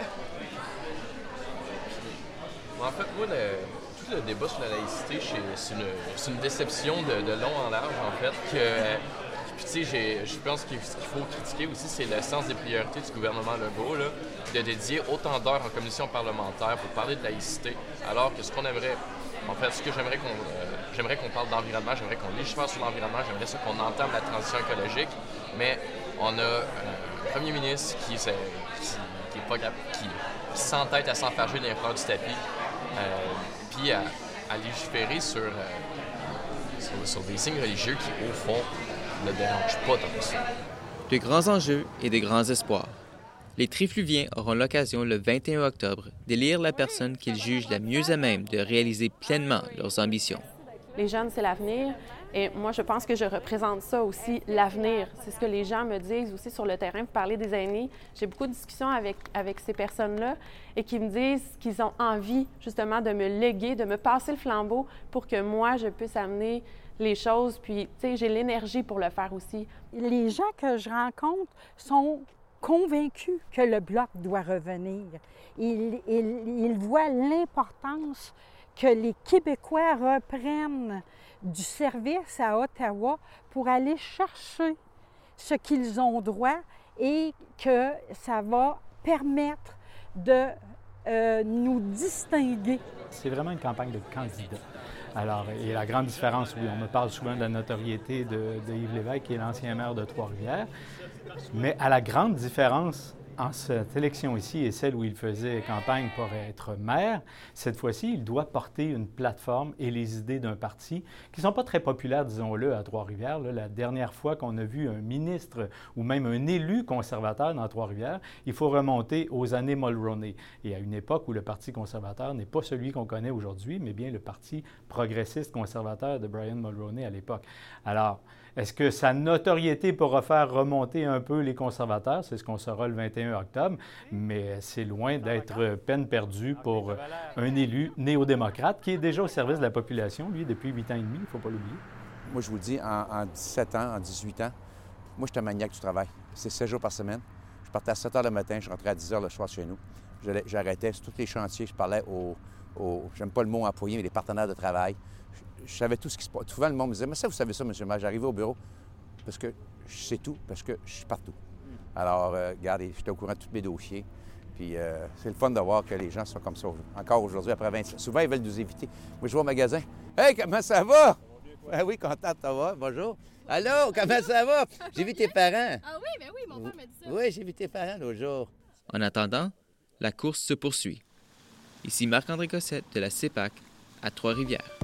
En fait, moi, tout le débat sur la laïcité, c'est une, déception de, long en large, en fait. Que, puis, tu sais, je pense qu'il faut critiquer aussi, c'est le sens des priorités du gouvernement Legault, là, de dédier autant d'heures en commission parlementaire pour parler de laïcité, alors que ce qu'on aimerait, en fait, ce que j'aimerais qu'on euh, parle d'environnement, j'aimerais qu'on légifère sur l'environnement, j'aimerais ça qu'on entame la transition écologique, mais on a un premier ministre qui, qui, qui qui s'entête à s'enfarger d'un du tapis, euh, puis à, légiférer euh, sur, sur, des signes religieux qui, au fond, ne dérangent pas tant que ça. De grands enjeux et de grands espoirs. Les Trifluviens auront l'occasion le 21 octobre d'élire la personne qu'ils jugent la mieux à même de réaliser pleinement leurs ambitions. Les jeunes, c'est l'avenir. Et moi, je pense que je représente ça aussi, l'avenir. C'est ce que les gens me disent aussi sur le terrain. Vous parlez des aînés. J'ai beaucoup de discussions avec, avec ces personnes-là et qui me disent qu'ils ont envie justement de me léguer, de me passer le flambeau pour que moi, je puisse amener les choses. Puis, tu sais, j'ai l'énergie pour le faire aussi. Les gens que je rencontre sont convaincus que le bloc doit revenir. Ils, ils, ils voient l'importance que les Québécois reprennent du service à Ottawa pour aller chercher ce qu'ils ont droit et que ça va permettre de euh, nous distinguer. C'est vraiment une campagne de candidats. Alors, et la grande différence, oui, on me parle souvent de la notoriété de, de Yves Lévesque, qui est l'ancien maire de Trois-Rivières, mais à la grande différence en cette élection ici et celle où il faisait campagne pour être maire, cette fois-ci, il doit porter une plateforme et les idées d'un parti qui ne sont pas très populaires, disons-le, à Trois-Rivières. La dernière fois qu'on a vu un ministre ou même un élu conservateur dans Trois-Rivières, il faut remonter aux années Mulroney et à une époque où le Parti conservateur n'est pas celui qu'on connaît aujourd'hui, mais bien le Parti progressiste conservateur de Brian Mulroney à l'époque. Alors, est-ce que sa notoriété pourra faire remonter un peu les conservateurs? C'est ce qu'on saura le 21 21 octobre, mais c'est loin d'être peine perdue pour un élu néo-démocrate qui est déjà au service de la population, lui, depuis huit ans et demi, il ne faut pas l'oublier. Moi, je vous le dis, en, 17 ans, en 18 ans, moi, j'étais un maniaque du travail. C'est 7 jours par semaine. Je partais à 7 h le matin, je rentrais à 10 h le soir chez nous. J'arrêtais sur tous les chantiers, je parlais aux, j'aime pas le mot employé, mais les partenaires de travail. Je, savais tout ce qui se passe. Souvent, le monde me disait, mais ça, vous savez ça, monsieur le J'arrivais au bureau parce que je sais tout, parce que je suis partout. Alors, euh, regardez, j'étais au courant de tous mes dossiers. Puis euh, c'est le fun de voir que les gens sont comme ça encore aujourd'hui, après 20 Souvent, ils veulent nous éviter. Moi, je vais au magasin. Hey, comment ça va? Ah oui, content de t'avoir. Bonjour. Allô, comment ça va? J'ai vu tes parents. Ah oui, ben oui, mon père m'a dit ça. Oui, j'ai vu tes parents l'autre jour. En attendant, la course se poursuit. Ici Marc-André Cossette de la CEPAC à Trois-Rivières.